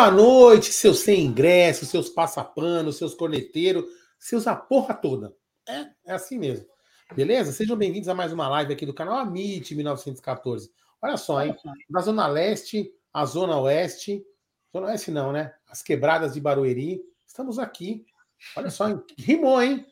Boa noite, seus sem ingresso, seus passapanos, seus corneteiros, seus a porra toda. É, é assim mesmo. Beleza? Sejam bem-vindos a mais uma live aqui do canal Amit 1914. Olha só, hein? Da Zona Leste à Zona Oeste. Zona Oeste não, né? As quebradas de Barueri. Estamos aqui. Olha só, hein? rimou, hein?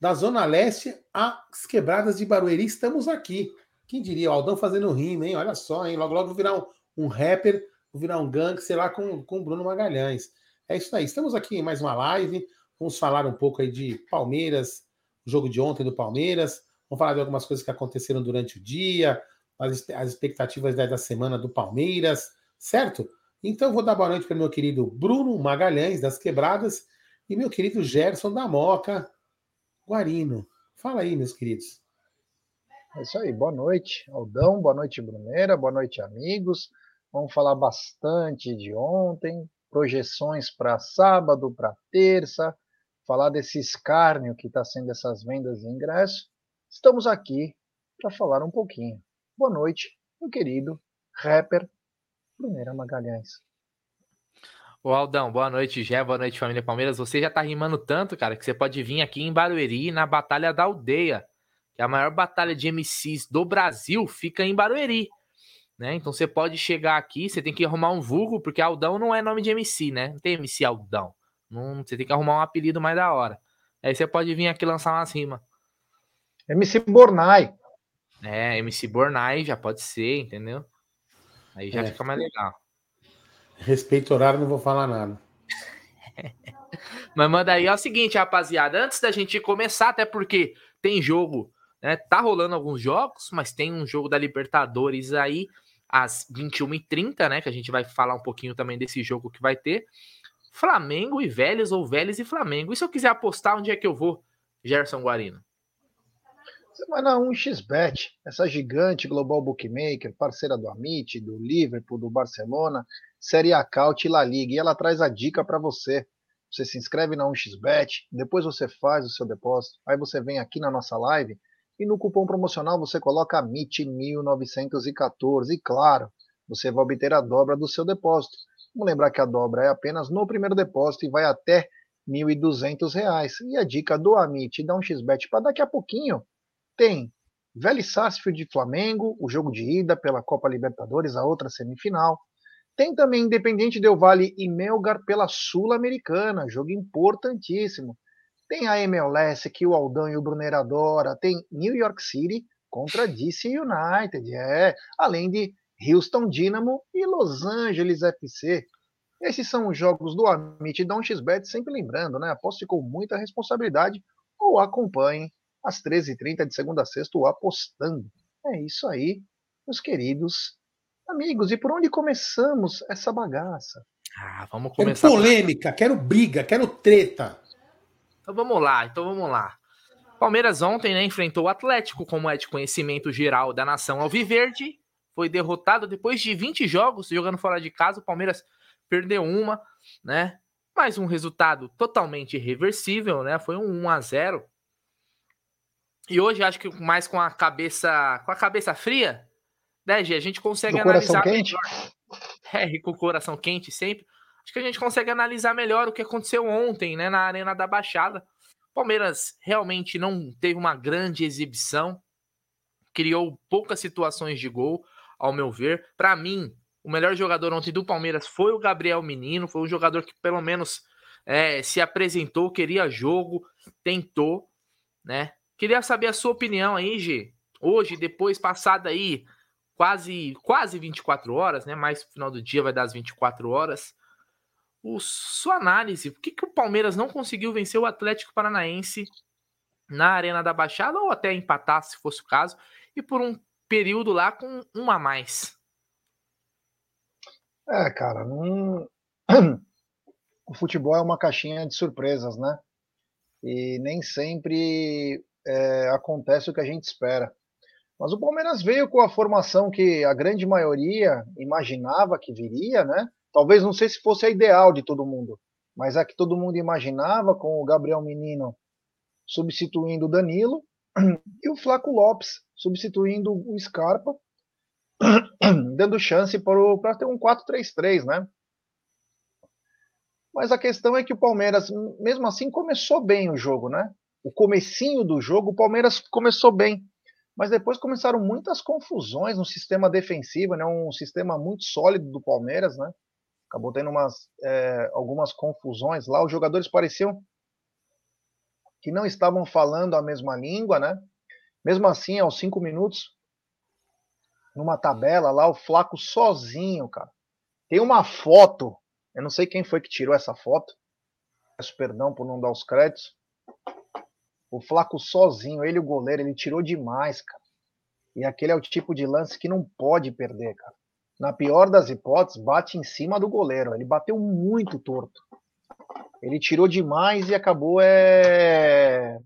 Da Zona Leste às quebradas de Barueri, estamos aqui. Quem diria? O Aldão fazendo rima, hein? Olha só, hein? Logo, logo virar um, um rapper, vou virar um gangue, sei lá, com, com o Bruno Magalhães. É isso aí. Estamos aqui em mais uma live. Vamos falar um pouco aí de Palmeiras, o jogo de ontem do Palmeiras. Vamos falar de algumas coisas que aconteceram durante o dia, as, as expectativas da semana do Palmeiras, certo? Então vou dar boa noite para meu querido Bruno Magalhães, das Quebradas, e meu querido Gerson da Moca Guarino. Fala aí, meus queridos. É isso aí, boa noite, Aldão, boa noite, Bruneira, boa noite, amigos. Vamos falar bastante de ontem, projeções para sábado, para terça, falar desse escárnio que está sendo essas vendas de ingresso, estamos aqui para falar um pouquinho. Boa noite, meu querido rapper Bruneira Magalhães. Ô Aldão, boa noite, Gé, boa noite, família Palmeiras. Você já tá rimando tanto, cara, que você pode vir aqui em Barueri na Batalha da Aldeia, que é a maior batalha de MCs do Brasil fica em Barueri. Né? Então você pode chegar aqui, você tem que arrumar um vulgo, porque Aldão não é nome de MC, né? Não tem MC Aldão. Não, você tem que arrumar um apelido mais da hora. Aí você pode vir aqui lançar umas rimas. MC Bornai. É, MC Bornai já pode ser, entendeu? Aí já é. fica mais legal. Respeito o horário, não vou falar nada. Mas manda aí, é o seguinte, rapaziada, antes da gente começar, até porque tem jogo, né? Tá rolando alguns jogos, mas tem um jogo da Libertadores aí às 21h30, né? Que a gente vai falar um pouquinho também desse jogo que vai ter. Flamengo e Vélez ou Vélez e Flamengo. E se eu quiser apostar, onde é que eu vou, Gerson Guarino? Você vai na 1xBet, essa gigante global bookmaker, parceira do Amit, do Liverpool, do Barcelona, Série A Caut e La Liga. E ela traz a dica para você. Você se inscreve na 1xBet, depois você faz o seu depósito, aí você vem aqui na nossa live e no cupom promocional você coloca MIT1914 e claro, você vai obter a dobra do seu depósito. Vamos lembrar que a dobra é apenas no primeiro depósito e vai até R$ 1.200. E a dica do Amit dá um xbet para daqui a pouquinho tem Vélez Sarsfield de Flamengo, o jogo de ida pela Copa Libertadores, a outra semifinal. Tem também Independente Del Vale e Melgar pela Sul-Americana, jogo importantíssimo. Tem a MLS que o Aldão e o Brunner adora. Tem New York City contra DC United, é. Além de Houston Dynamo e Los Angeles FC. Esses são os jogos do Amit e da 1xBet, sempre lembrando, né? Aposte com muita responsabilidade ou acompanhe às 13h30 de segunda a sexta o Apostando. É isso aí, meus queridos amigos. E por onde começamos essa bagaça? Ah, vamos começar. Quero polêmica, quero briga, quero treta. Então vamos lá, então vamos lá. Palmeiras ontem né, enfrentou o Atlético, como é de conhecimento geral da nação Alviverde, foi derrotado depois de 20 jogos jogando fora de casa. O Palmeiras perdeu uma, né? Mas um resultado totalmente irreversível, né? Foi um 1 a 0. E hoje acho que mais com a cabeça, com a cabeça fria, né, G, a gente consegue com analisar quente. melhor. É, com o coração quente sempre. Acho que a gente consegue analisar melhor o que aconteceu ontem, né, na Arena da Baixada. Palmeiras realmente não teve uma grande exibição, criou poucas situações de gol ao meu ver. Para mim, o melhor jogador ontem do Palmeiras foi o Gabriel Menino, foi um jogador que pelo menos é, se apresentou, queria jogo, tentou, né? Queria saber a sua opinião aí, G. Hoje, depois passada aí quase quase 24 horas, né? Mais final do dia vai dar as 24 horas. O, sua análise, por que, que o Palmeiras não conseguiu vencer o Atlético Paranaense na Arena da Baixada ou até empatar, se fosse o caso, e por um período lá com um a mais. É, cara, não... o futebol é uma caixinha de surpresas, né? E nem sempre é, acontece o que a gente espera. Mas o Palmeiras veio com a formação que a grande maioria imaginava que viria, né? Talvez não sei se fosse a ideal de todo mundo, mas a que todo mundo imaginava, com o Gabriel Menino substituindo o Danilo e o Flaco Lopes substituindo o Scarpa, dando chance para ter um 4-3-3, né? Mas a questão é que o Palmeiras, mesmo assim, começou bem o jogo, né? O comecinho do jogo, o Palmeiras começou bem. Mas depois começaram muitas confusões no sistema defensivo, né? Um sistema muito sólido do Palmeiras, né? Acabou tendo umas, é, algumas confusões lá. Os jogadores pareciam que não estavam falando a mesma língua, né? Mesmo assim, aos cinco minutos, numa tabela lá, o Flaco sozinho, cara. Tem uma foto, eu não sei quem foi que tirou essa foto. Peço perdão por não dar os créditos. O Flaco sozinho, ele o goleiro, ele tirou demais, cara. E aquele é o tipo de lance que não pode perder, cara. Na pior das hipóteses, bate em cima do goleiro. Ele bateu muito torto. Ele tirou demais e acabou é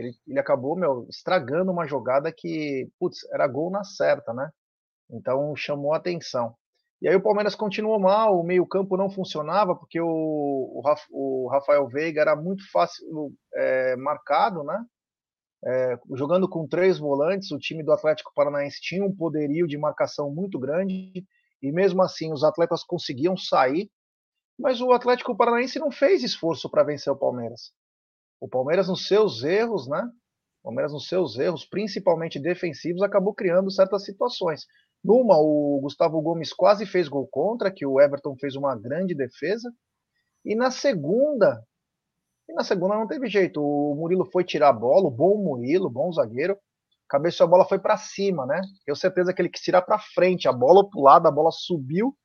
ele, ele acabou, meu, estragando uma jogada que, putz, era gol na certa, né? Então chamou atenção. E aí o Palmeiras continuou mal, o meio-campo não funcionava, porque o, o, o, Rafael Veiga era muito fácil é, marcado, né? É, jogando com três volantes, o time do Atlético Paranaense tinha um poderio de marcação muito grande, e mesmo assim os atletas conseguiam sair, mas o Atlético Paranaense não fez esforço para vencer o Palmeiras. O Palmeiras, nos seus erros, né? O Palmeiras, nos seus erros, principalmente defensivos, acabou criando certas situações. Numa, o Gustavo Gomes quase fez gol contra, que o Everton fez uma grande defesa. E na segunda, e na segunda não teve jeito. O Murilo foi tirar a bola, o bom Murilo, bom zagueiro. Cabeceou a bola foi para cima, né? Tenho certeza que ele quis tirar para frente. A bola pro lado, a bola subiu.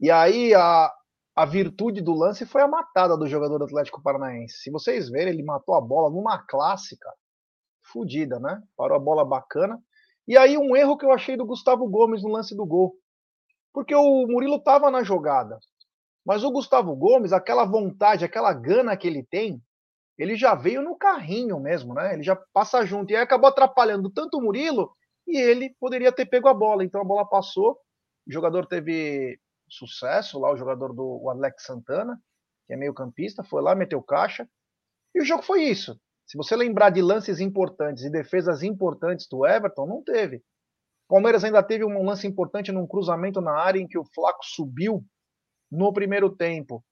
E aí a, a virtude do lance foi a matada do jogador do Atlético Paranaense. Se vocês verem, ele matou a bola numa clássica, fodida, né? Parou a bola bacana. E aí um erro que eu achei do Gustavo Gomes no lance do gol. Porque o Murilo estava na jogada. Mas o Gustavo Gomes, aquela vontade, aquela gana que ele tem, ele já veio no carrinho mesmo, né? Ele já passa junto. E aí acabou atrapalhando tanto o Murilo e ele poderia ter pego a bola. Então a bola passou, o jogador teve sucesso lá, o jogador do Alex Santana, que é meio campista, foi lá, meteu caixa. E o jogo foi isso. Se você lembrar de lances importantes e defesas importantes do Everton, não teve. O Palmeiras ainda teve um lance importante num cruzamento na área em que o Flaco subiu no primeiro tempo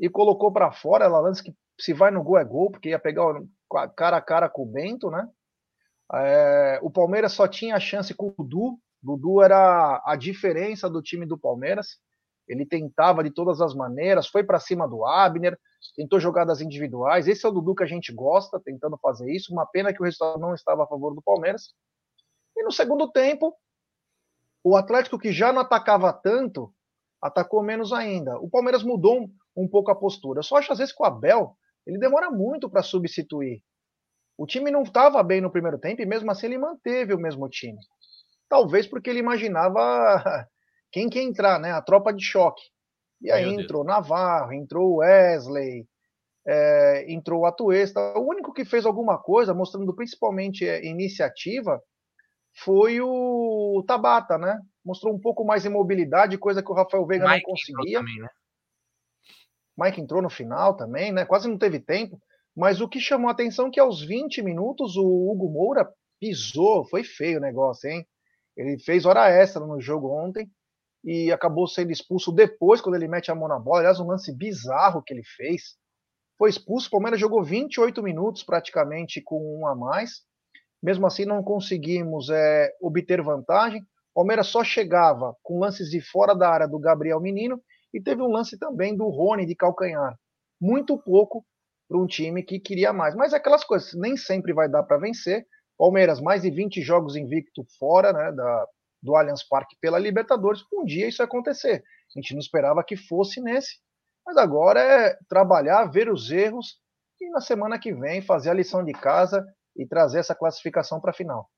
e colocou para fora. Ela lance que se vai no gol é gol, porque ia pegar cara a cara com o Bento, né? É, o Palmeiras só tinha a chance com o Dudu. Dudu era a diferença do time do Palmeiras. Ele tentava de todas as maneiras, foi para cima do Abner, tentou jogadas individuais. Esse é o Dudu que a gente gosta, tentando fazer isso. Uma pena que o resultado não estava a favor do Palmeiras. E no segundo tempo, o Atlético, que já não atacava tanto, atacou menos ainda. O Palmeiras mudou um, um pouco a postura. Eu só acho às vezes que o Abel ele demora muito para substituir. O time não estava bem no primeiro tempo e mesmo assim ele manteve o mesmo time. Talvez porque ele imaginava quem que entrar, né? A tropa de choque. E aí Meu entrou Deus. Navarro, entrou Wesley, é, entrou o Atuesta. O único que fez alguma coisa, mostrando principalmente é, iniciativa, foi o Tabata, né? Mostrou um pouco mais de mobilidade, coisa que o Rafael Veiga Mike não conseguia. Também, né? Mike entrou no final também, né? Quase não teve tempo. Mas o que chamou a atenção é que aos 20 minutos o Hugo Moura pisou, foi feio o negócio, hein? Ele fez hora extra no jogo ontem e acabou sendo expulso depois, quando ele mete a mão na bola. Aliás, um lance bizarro que ele fez. Foi expulso, o Palmeiras jogou 28 minutos praticamente com um a mais. Mesmo assim, não conseguimos é, obter vantagem. O Palmeiras só chegava com lances de fora da área do Gabriel Menino e teve um lance também do Rony de calcanhar. Muito pouco para um time que queria mais. Mas é aquelas coisas, nem sempre vai dar para vencer. Palmeiras, mais de 20 jogos invicto fora né, da, do Allianz Parque pela Libertadores, um dia isso ia acontecer. A gente não esperava que fosse nesse, mas agora é trabalhar, ver os erros e na semana que vem fazer a lição de casa e trazer essa classificação para a final.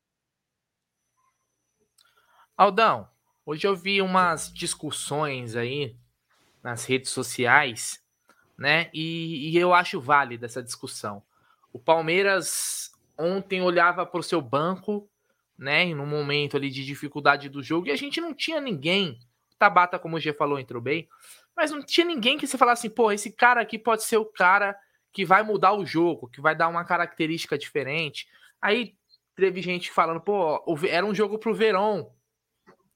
Aldão, hoje eu vi umas discussões aí nas redes sociais, né? E, e eu acho válida essa discussão. O Palmeiras ontem olhava para o seu banco né? No momento ali de dificuldade do jogo, e a gente não tinha ninguém. O Tabata, como o G falou, entrou bem, mas não tinha ninguém que você falasse assim, pô, esse cara aqui pode ser o cara que vai mudar o jogo, que vai dar uma característica diferente. Aí teve gente falando, pô, era um jogo pro Verón,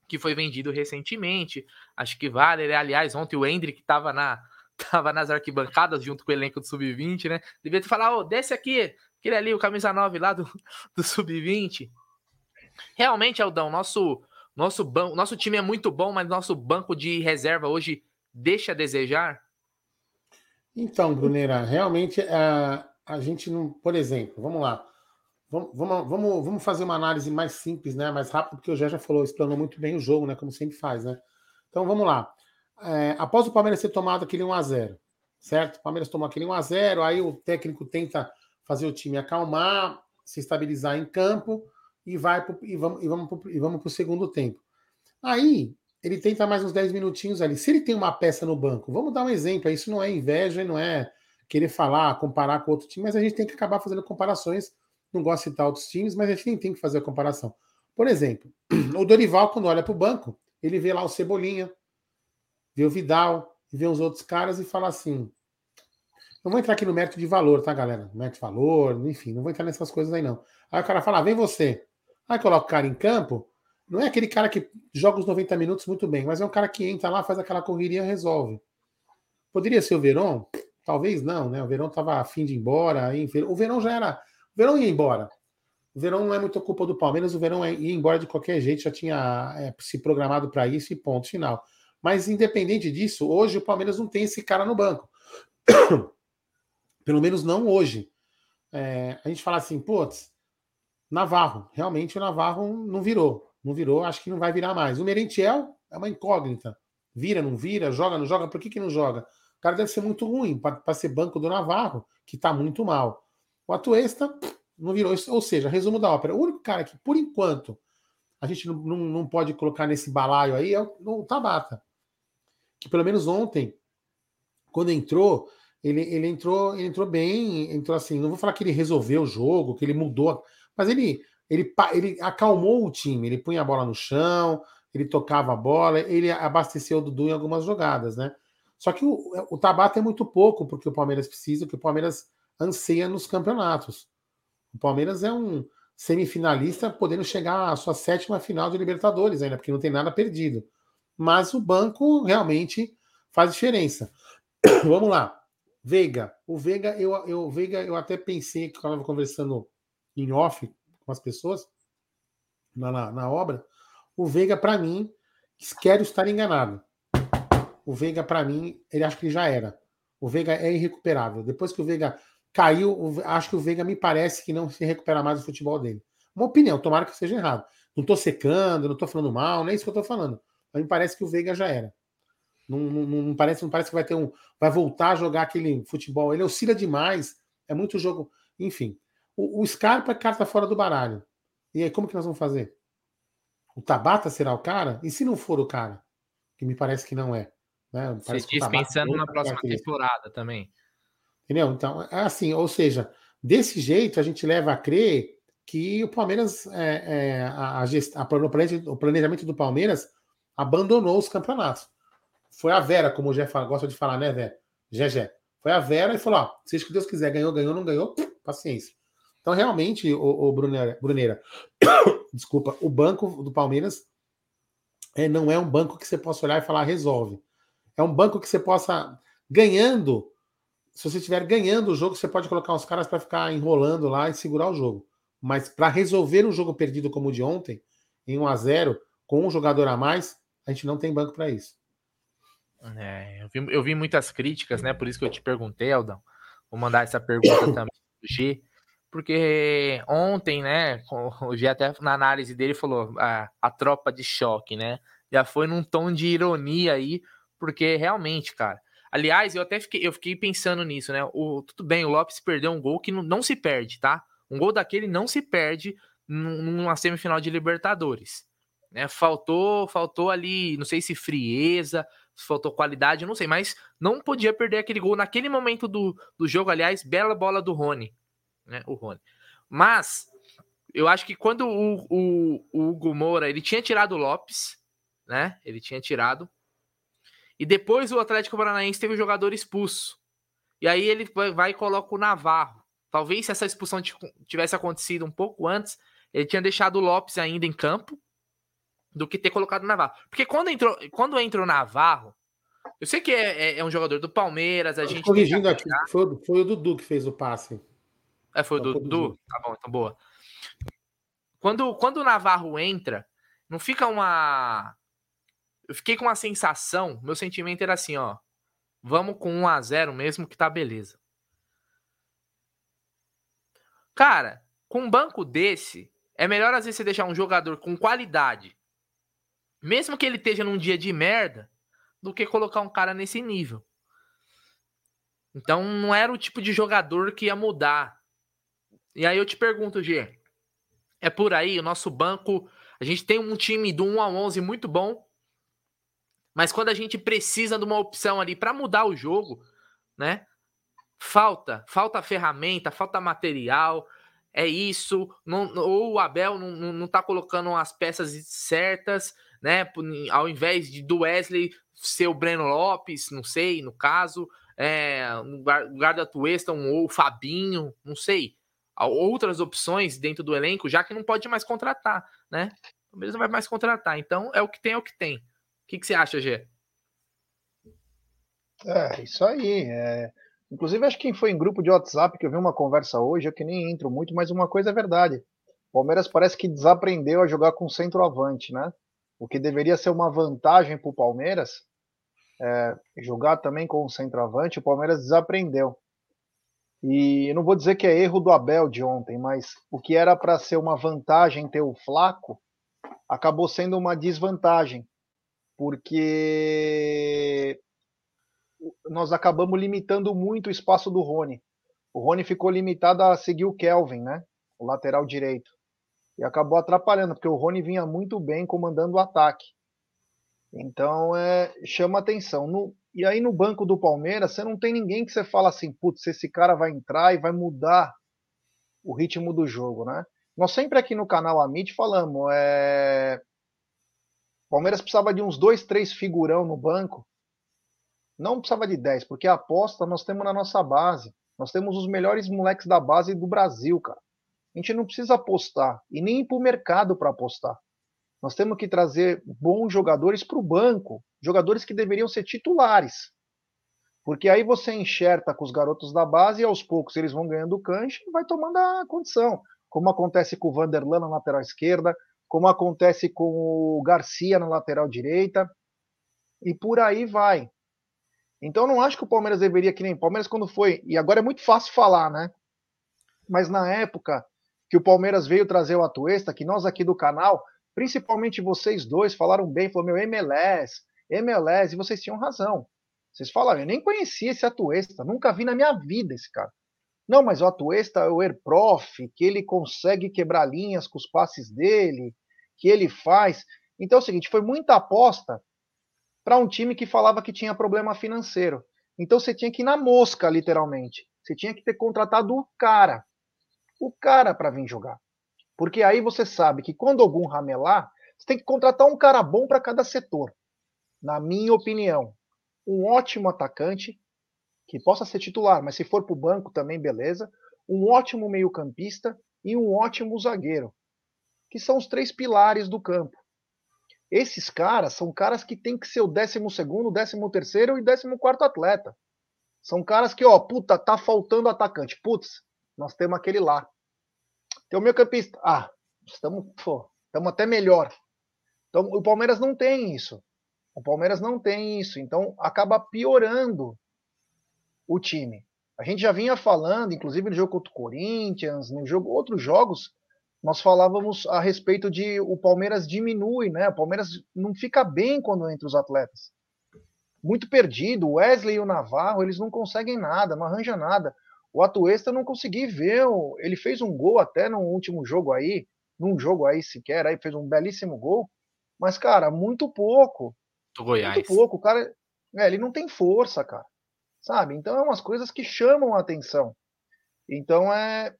que foi vendido recentemente. Acho que vale. Aliás, ontem o Hendrick estava na, tava nas arquibancadas junto com o elenco do Sub-20, né? Devia ter falado, oh, desce aqui, aquele ali, o camisa 9 lá do, do Sub-20. Realmente, Aldão, nosso, nosso, banco, nosso time é muito bom, mas nosso banco de reserva hoje deixa a desejar? Então, Brunera, realmente a, a gente não. Por exemplo, vamos lá. Vamos, vamos, vamos, fazer uma análise mais simples, né? Mais rápido, porque o Jé já falou, explanou muito bem o jogo, né? Como sempre faz, né? Então vamos lá. É, após o Palmeiras ter tomado aquele 1x0, certo? O Palmeiras tomou aquele 1x0, aí o técnico tenta fazer o time acalmar, se estabilizar em campo e vai pro, e vamos, e vamos, pro, e vamos para o segundo tempo. Aí ele tenta mais uns 10 minutinhos ali. Se ele tem uma peça no banco, vamos dar um exemplo. Isso não é inveja, não é querer falar, comparar com outro time, mas a gente tem que acabar fazendo comparações. Não gosto de citar outros times, mas a gente tem que fazer a comparação. Por exemplo, o Dorival, quando olha para o banco, ele vê lá o Cebolinha, vê o Vidal, vê os outros caras e fala assim: não vou entrar aqui no mérito de valor, tá, galera? Mérito de valor, enfim, não vou entrar nessas coisas aí, não. Aí o cara fala: ah, vem você. Aí coloca o cara em campo, não é aquele cara que joga os 90 minutos muito bem, mas é um cara que entra lá, faz aquela correria resolve. Poderia ser o Verón? Talvez não, né? O Verón estava afim de ir embora. O Verón já era. O Verón ia embora. O Verão não é muito culpa do Palmeiras, o Verão ia embora de qualquer jeito, já tinha é, se programado para isso e ponto final. Mas independente disso, hoje o Palmeiras não tem esse cara no banco. Pelo menos não hoje. É, a gente fala assim, putz, Navarro, realmente o Navarro não virou. Não virou, acho que não vai virar mais. O Merentiel é uma incógnita. Vira, não vira, joga, não joga. Por que, que não joga? O cara deve ser muito ruim para ser banco do Navarro, que está muito mal. O Atuesta não virou. Ou seja, resumo da ópera. O único cara que, por enquanto, a gente não, não, não pode colocar nesse balaio aí é o, o, Tabata. Que pelo menos ontem, quando entrou, ele, ele entrou, ele entrou bem, entrou assim. Não vou falar que ele resolveu o jogo, que ele mudou, mas ele ele, ele acalmou o time, ele punha a bola no chão, ele tocava a bola, ele abasteceu o Dudu em algumas jogadas, né? Só que o, o Tabata é muito pouco porque o Palmeiras precisa, que o Palmeiras anseia nos campeonatos. O Palmeiras é um semifinalista podendo chegar à sua sétima final de Libertadores ainda, porque não tem nada perdido. Mas o banco realmente faz diferença. Vamos lá. Veiga. O Veiga, eu, eu, Veiga, eu até pensei que eu estava conversando em off com as pessoas na, na, na obra, o Veiga, para mim, quero estar enganado. O Veiga, para mim, ele acha que ele já era. O Veiga é irrecuperável. Depois que o Veiga caiu, acho que o Veiga me parece que não se recupera mais o futebol dele. Uma opinião, tomara que seja errado. Não estou secando, não estou falando mal, não é isso que eu estou falando. Mas me parece que o Veiga já era. Não, não, não, parece, não parece que vai ter um. Vai voltar a jogar aquele futebol. Ele oscila demais. É muito jogo. Enfim. O, o Scarpa é carta fora do baralho. E aí, como que nós vamos fazer? O Tabata será o cara? E se não for o cara? Que me parece que não é. Né? Você diz pensando na próxima temporada também. Entendeu? Então, é assim, ou seja, desse jeito a gente leva a crer que o Palmeiras, é, é, a, a, a, o planejamento do Palmeiras abandonou os campeonatos. Foi a Vera, como o Jé gosta de falar, né, Vé? Gé, Foi a Vera e falou: ó, seja que Deus quiser, ganhou, ganhou, não ganhou, paciência. Então, realmente, o, o Bruneira, Bruneira desculpa, o banco do Palmeiras é, não é um banco que você possa olhar e falar resolve. É um banco que você possa, ganhando, se você estiver ganhando o jogo, você pode colocar uns caras para ficar enrolando lá e segurar o jogo. Mas para resolver um jogo perdido como o de ontem, em 1 a 0 com um jogador a mais, a gente não tem banco para isso. É, eu, vi, eu vi muitas críticas, né? Por isso que eu te perguntei, Aldão. Vou mandar essa pergunta também pro G porque ontem, né, o G até na análise dele falou a, a tropa de choque, né? Já foi num tom de ironia aí, porque realmente, cara. Aliás, eu até fiquei, eu fiquei pensando nisso, né? O, tudo bem, o Lopes perdeu um gol que não, não se perde, tá? Um gol daquele não se perde numa semifinal de Libertadores. Né? Faltou, faltou ali, não sei se frieza, faltou qualidade, não sei, mas não podia perder aquele gol naquele momento do, do jogo. Aliás, bela bola do Rony né? O Rony. Mas eu acho que quando o, o, o Hugo Moura ele tinha tirado o Lopes, né? Ele tinha tirado. E depois o Atlético Paranaense teve o jogador expulso. E aí ele vai e coloca o Navarro. Talvez se essa expulsão tivesse acontecido um pouco antes, ele tinha deixado o Lopes ainda em campo do que ter colocado o Navarro. Porque quando entrou, quando entra o Navarro, Eu sei que é, é, é um jogador do Palmeiras, a gente. Corrigindo aqui, foi, foi, o Dudu que fez o passe. É, foi o Dudu? Tá bom, então boa. Quando, quando o Navarro entra, não fica uma. Eu fiquei com uma sensação, meu sentimento era assim, ó. Vamos com 1 a 0 mesmo que tá beleza. Cara, com um banco desse, é melhor às vezes você deixar um jogador com qualidade, mesmo que ele esteja num dia de merda, do que colocar um cara nesse nível. Então não era o tipo de jogador que ia mudar. E aí eu te pergunto, G, é por aí, o nosso banco, a gente tem um time do 1 a 11 muito bom, mas quando a gente precisa de uma opção ali para mudar o jogo, né? Falta, falta ferramenta, falta material, é isso. Não, ou o Abel não, não, não tá colocando as peças certas, né? Ao invés de do Wesley ser o Breno Lopes, não sei, no caso, é, no lugar da ou o Fabinho, não sei. Outras opções dentro do elenco, já que não pode mais contratar, né? O não vai mais contratar. Então é o que tem, é o que tem que, que você acha, Gê? É, isso aí. É... Inclusive, acho que quem foi em grupo de WhatsApp que eu vi uma conversa hoje, eu que nem entro muito, mas uma coisa é verdade. O Palmeiras parece que desaprendeu a jogar com centroavante, né? O que deveria ser uma vantagem para o Palmeiras, é, jogar também com o centroavante, o Palmeiras desaprendeu. E eu não vou dizer que é erro do Abel de ontem, mas o que era para ser uma vantagem ter o Flaco acabou sendo uma desvantagem porque nós acabamos limitando muito o espaço do Rony. O Rony ficou limitado a seguir o Kelvin, né? O lateral direito. E acabou atrapalhando, porque o Rony vinha muito bem comandando o ataque. Então, é, chama atenção. No, e aí, no banco do Palmeiras, você não tem ninguém que você fala assim, putz, esse cara vai entrar e vai mudar o ritmo do jogo, né? Nós sempre aqui no canal Amit falamos, é, o Palmeiras precisava de uns dois, três figurão no banco. Não precisava de dez, porque a aposta nós temos na nossa base. Nós temos os melhores moleques da base do Brasil, cara. A gente não precisa apostar e nem ir para o mercado para apostar. Nós temos que trazer bons jogadores para o banco, jogadores que deveriam ser titulares. Porque aí você enxerta com os garotos da base e aos poucos eles vão ganhando cancha e vai tomando a condição. Como acontece com o Vanderlan na lateral esquerda, como acontece com o Garcia na lateral direita, e por aí vai. Então não acho que o Palmeiras deveria, que nem o Palmeiras quando foi, e agora é muito fácil falar, né? Mas na época que o Palmeiras veio trazer o Atuesta, que nós aqui do canal, principalmente vocês dois, falaram bem, falou, meu, MLS, MLS, e vocês tinham razão. Vocês falaram, eu nem conhecia esse Atuesta, nunca vi na minha vida esse cara. Não, mas o Atuesta é o Airprof, que ele consegue quebrar linhas com os passes dele, que ele faz. Então é o seguinte, foi muita aposta para um time que falava que tinha problema financeiro. Então você tinha que ir na mosca, literalmente. Você tinha que ter contratado o cara. O cara para vir jogar. Porque aí você sabe que quando algum ramelar, você tem que contratar um cara bom para cada setor. Na minha opinião, um ótimo atacante que possa ser titular, mas se for para o banco também, beleza. Um ótimo meio-campista e um ótimo zagueiro, que são os três pilares do campo. Esses caras são caras que tem que ser o 12, 13 e 14 atleta. São caras que, ó, puta, tá faltando atacante. Putz, nós temos aquele lá. Tem o meio campista. Ah, estamos, pô, estamos até melhor. Então, o Palmeiras não tem isso. O Palmeiras não tem isso. Então, acaba piorando o time. A gente já vinha falando, inclusive no jogo contra o Corinthians, no jogo outros jogos, nós falávamos a respeito de o Palmeiras diminui, né? O Palmeiras não fica bem quando entra os atletas. Muito perdido. O Wesley e o Navarro, eles não conseguem nada, não arranja nada. O Atuesta eu não consegui ver. Ele fez um gol até no último jogo aí, num jogo aí sequer, aí fez um belíssimo gol. Mas, cara, muito pouco. Do Goiás. Muito pouco. O cara, é, ele não tem força, cara sabe? Então é umas coisas que chamam a atenção. Então é,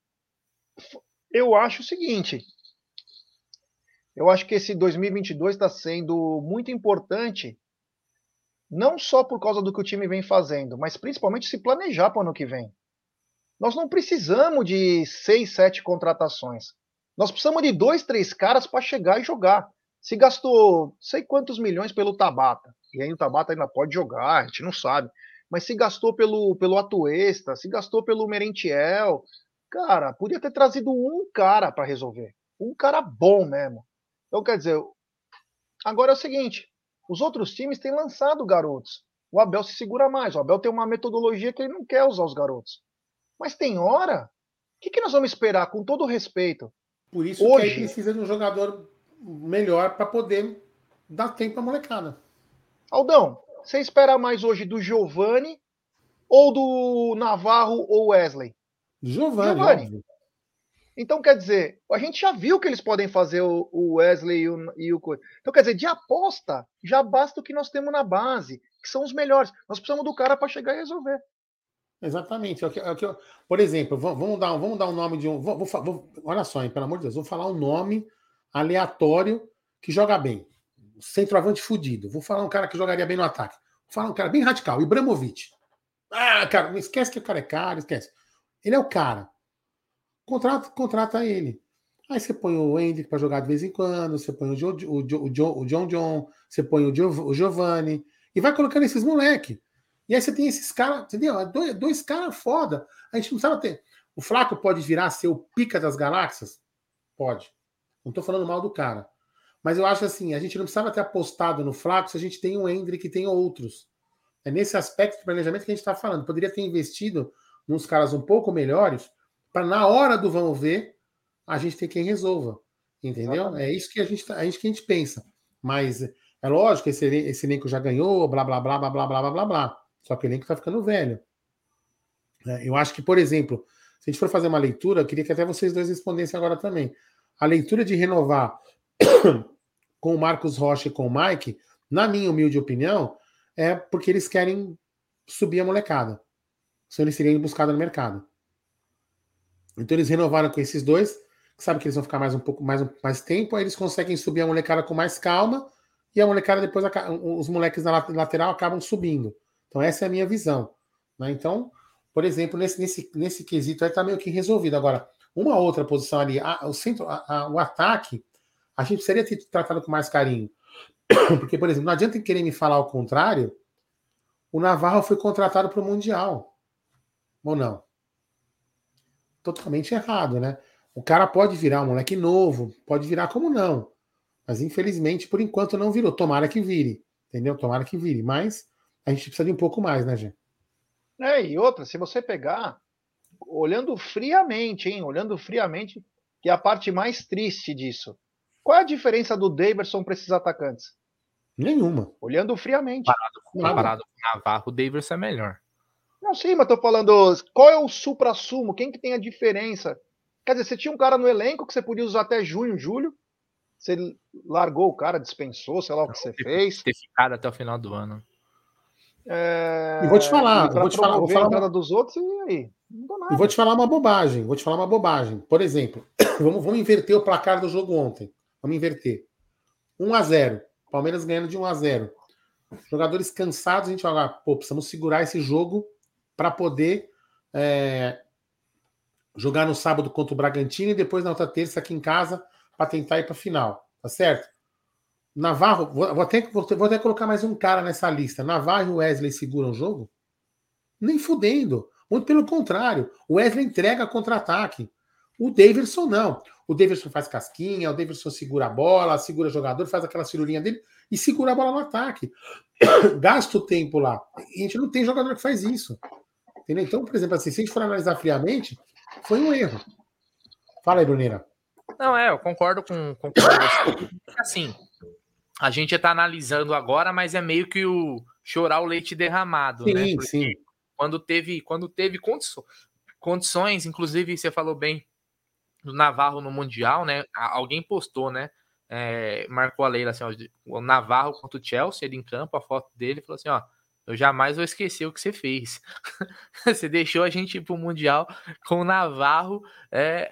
eu acho o seguinte, eu acho que esse 2022 está sendo muito importante, não só por causa do que o time vem fazendo, mas principalmente se planejar para o ano que vem. Nós não precisamos de seis, sete contratações. Nós precisamos de dois, três caras para chegar e jogar. Se gastou sei quantos milhões pelo Tabata, e aí o Tabata ainda pode jogar, a gente não sabe. Mas se gastou pelo, pelo Atuesta, se gastou pelo Merentiel, cara, podia ter trazido um cara para resolver. Um cara bom mesmo. Então, quer dizer, agora é o seguinte: os outros times têm lançado garotos. O Abel se segura mais. O Abel tem uma metodologia que ele não quer usar os garotos. Mas tem hora. O que, que nós vamos esperar, com todo o respeito? Por isso Hoje, que precisa de um jogador melhor para poder dar tempo para molecada. Aldão, você espera mais hoje do Giovani ou do Navarro ou Wesley? Giovani. Giovani. Então, quer dizer, a gente já viu que eles podem fazer o Wesley e o, e o. Então, quer dizer, de aposta, já basta o que nós temos na base, que são os melhores. Nós precisamos do cara para chegar e resolver. Exatamente. É é por exemplo, vamos dar, vamos dar o um nome de um. Vou, vou, olha só, hein, pelo amor de Deus, vou falar um nome aleatório que joga bem. Centroavante fudido. Vou falar um cara que jogaria bem no ataque. Vou falar um cara bem radical, Ibramovic. Ah, cara, não esquece que o cara é caro, esquece. Ele é o cara. Contrata, contrata ele. Aí você põe o Hendrick para jogar de vez em quando, você põe o, jo, o, jo, o, jo, o John John, você põe o, o Giovanni, e vai colocando esses moleque. E aí você tem esses caras, entendeu? Dois, dois caras foda. A gente não sabe ter. O Flaco pode virar ser o pica das galáxias? Pode. Não tô falando mal do cara. Mas eu acho assim, a gente não precisava ter apostado no Flaco se a gente tem o Hendrick e tem outros. É nesse aspecto de planejamento que a gente está falando. Poderia ter investido nos caras um pouco melhores, para na hora do vamos ver, a gente ter quem resolva. Entendeu? Exatamente. É isso que a gente, tá, é isso que a gente pensa. Mas é lógico, esse, esse elenco já ganhou, blá, blá, blá, blá, blá, blá, blá, blá, blá. Só que o elenco está ficando velho. É, eu acho que, por exemplo, se a gente for fazer uma leitura, eu queria que até vocês dois respondessem agora também. A leitura de renovar com o Marcos Rocha e com o Mike, na minha humilde opinião, é porque eles querem subir a molecada. Se eles seriam buscados no mercado. Então eles renovaram com esses dois, que sabe que eles vão ficar mais um pouco mais, mais tempo, aí eles conseguem subir a molecada com mais calma, e a molecada depois, os moleques na lateral acabam subindo. Então essa é a minha visão. Né? Então, por exemplo, nesse, nesse, nesse quesito aí está meio que resolvido. Agora, uma outra posição ali, a, o centro, a, a, o ataque, a gente precisaria ter tratado com mais carinho. Porque, por exemplo, não adianta querer me falar o contrário. O Navarro foi contratado para o Mundial. Ou não? Totalmente errado, né? O cara pode virar um moleque novo, pode virar como não. Mas infelizmente, por enquanto, não virou. Tomara que vire. Entendeu? Tomara que vire. Mas a gente precisa de um pouco mais, né, gente? É, e outra, se você pegar, olhando friamente, hein? Olhando friamente, que é a parte mais triste disso. Qual é a diferença do Daverson para esses atacantes? Nenhuma. Olhando friamente. Comparado, comparado com o Navarro, o Daverson é melhor. Não, sim, mas tô falando, qual é o supra-sumo? Quem que tem a diferença? Quer dizer, você tinha um cara no elenco que você podia usar até junho, julho, você largou o cara, dispensou, sei lá o que você fez. Ter ficado até o final do ano. É... E vou te falar, vou te falar, vou falar a entrada dos outros e aí. E vou te falar uma bobagem, vou te falar uma bobagem. Por exemplo, vamos, vamos inverter o placar do jogo ontem. Vamos inverter. 1 a 0 Palmeiras ganhando de 1 a 0 Jogadores cansados, a gente fala, pô, precisamos segurar esse jogo para poder é, jogar no sábado contra o Bragantino e depois na outra terça aqui em casa para tentar ir para final, tá certo? Navarro, vou, vou, até, vou, vou, até colocar mais um cara nessa lista. Navarro e Wesley seguram o jogo? Nem fudendo. Muito pelo contrário. O Wesley entrega contra-ataque. O Davidson não. O Davidson faz casquinha, o Davidson segura a bola, segura o jogador, faz aquela cirulinha dele e segura a bola no ataque. Gasta o tempo lá. E a gente não tem jogador que faz isso. Entendeu? Então, por exemplo, assim, se a gente for analisar friamente, foi um erro. Fala aí, Bruneira. Não, é, eu concordo com. Concordo. assim, a gente está analisando agora, mas é meio que o chorar o leite derramado, sim, né? Porque sim. Quando teve, quando teve condições, inclusive você falou bem do Navarro no Mundial, né? Alguém postou, né? É, marcou a Leila assim, ó, o Navarro contra o Chelsea, ele em campo, a foto dele, falou assim, ó, eu jamais vou esquecer o que você fez. você deixou a gente ir pro Mundial com o Navarro é,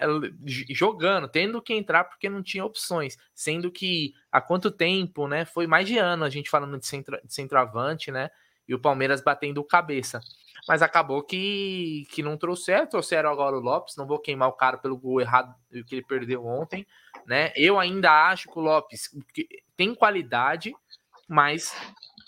jogando, tendo que entrar porque não tinha opções. Sendo que há quanto tempo, né? Foi mais de ano a gente falando de, centro, de centroavante, né? E o Palmeiras batendo cabeça. Mas acabou que, que não trouxeram, trouxeram agora o Lopes. Não vou queimar o cara pelo gol errado que ele perdeu ontem, né? Eu ainda acho que o Lopes tem qualidade, mas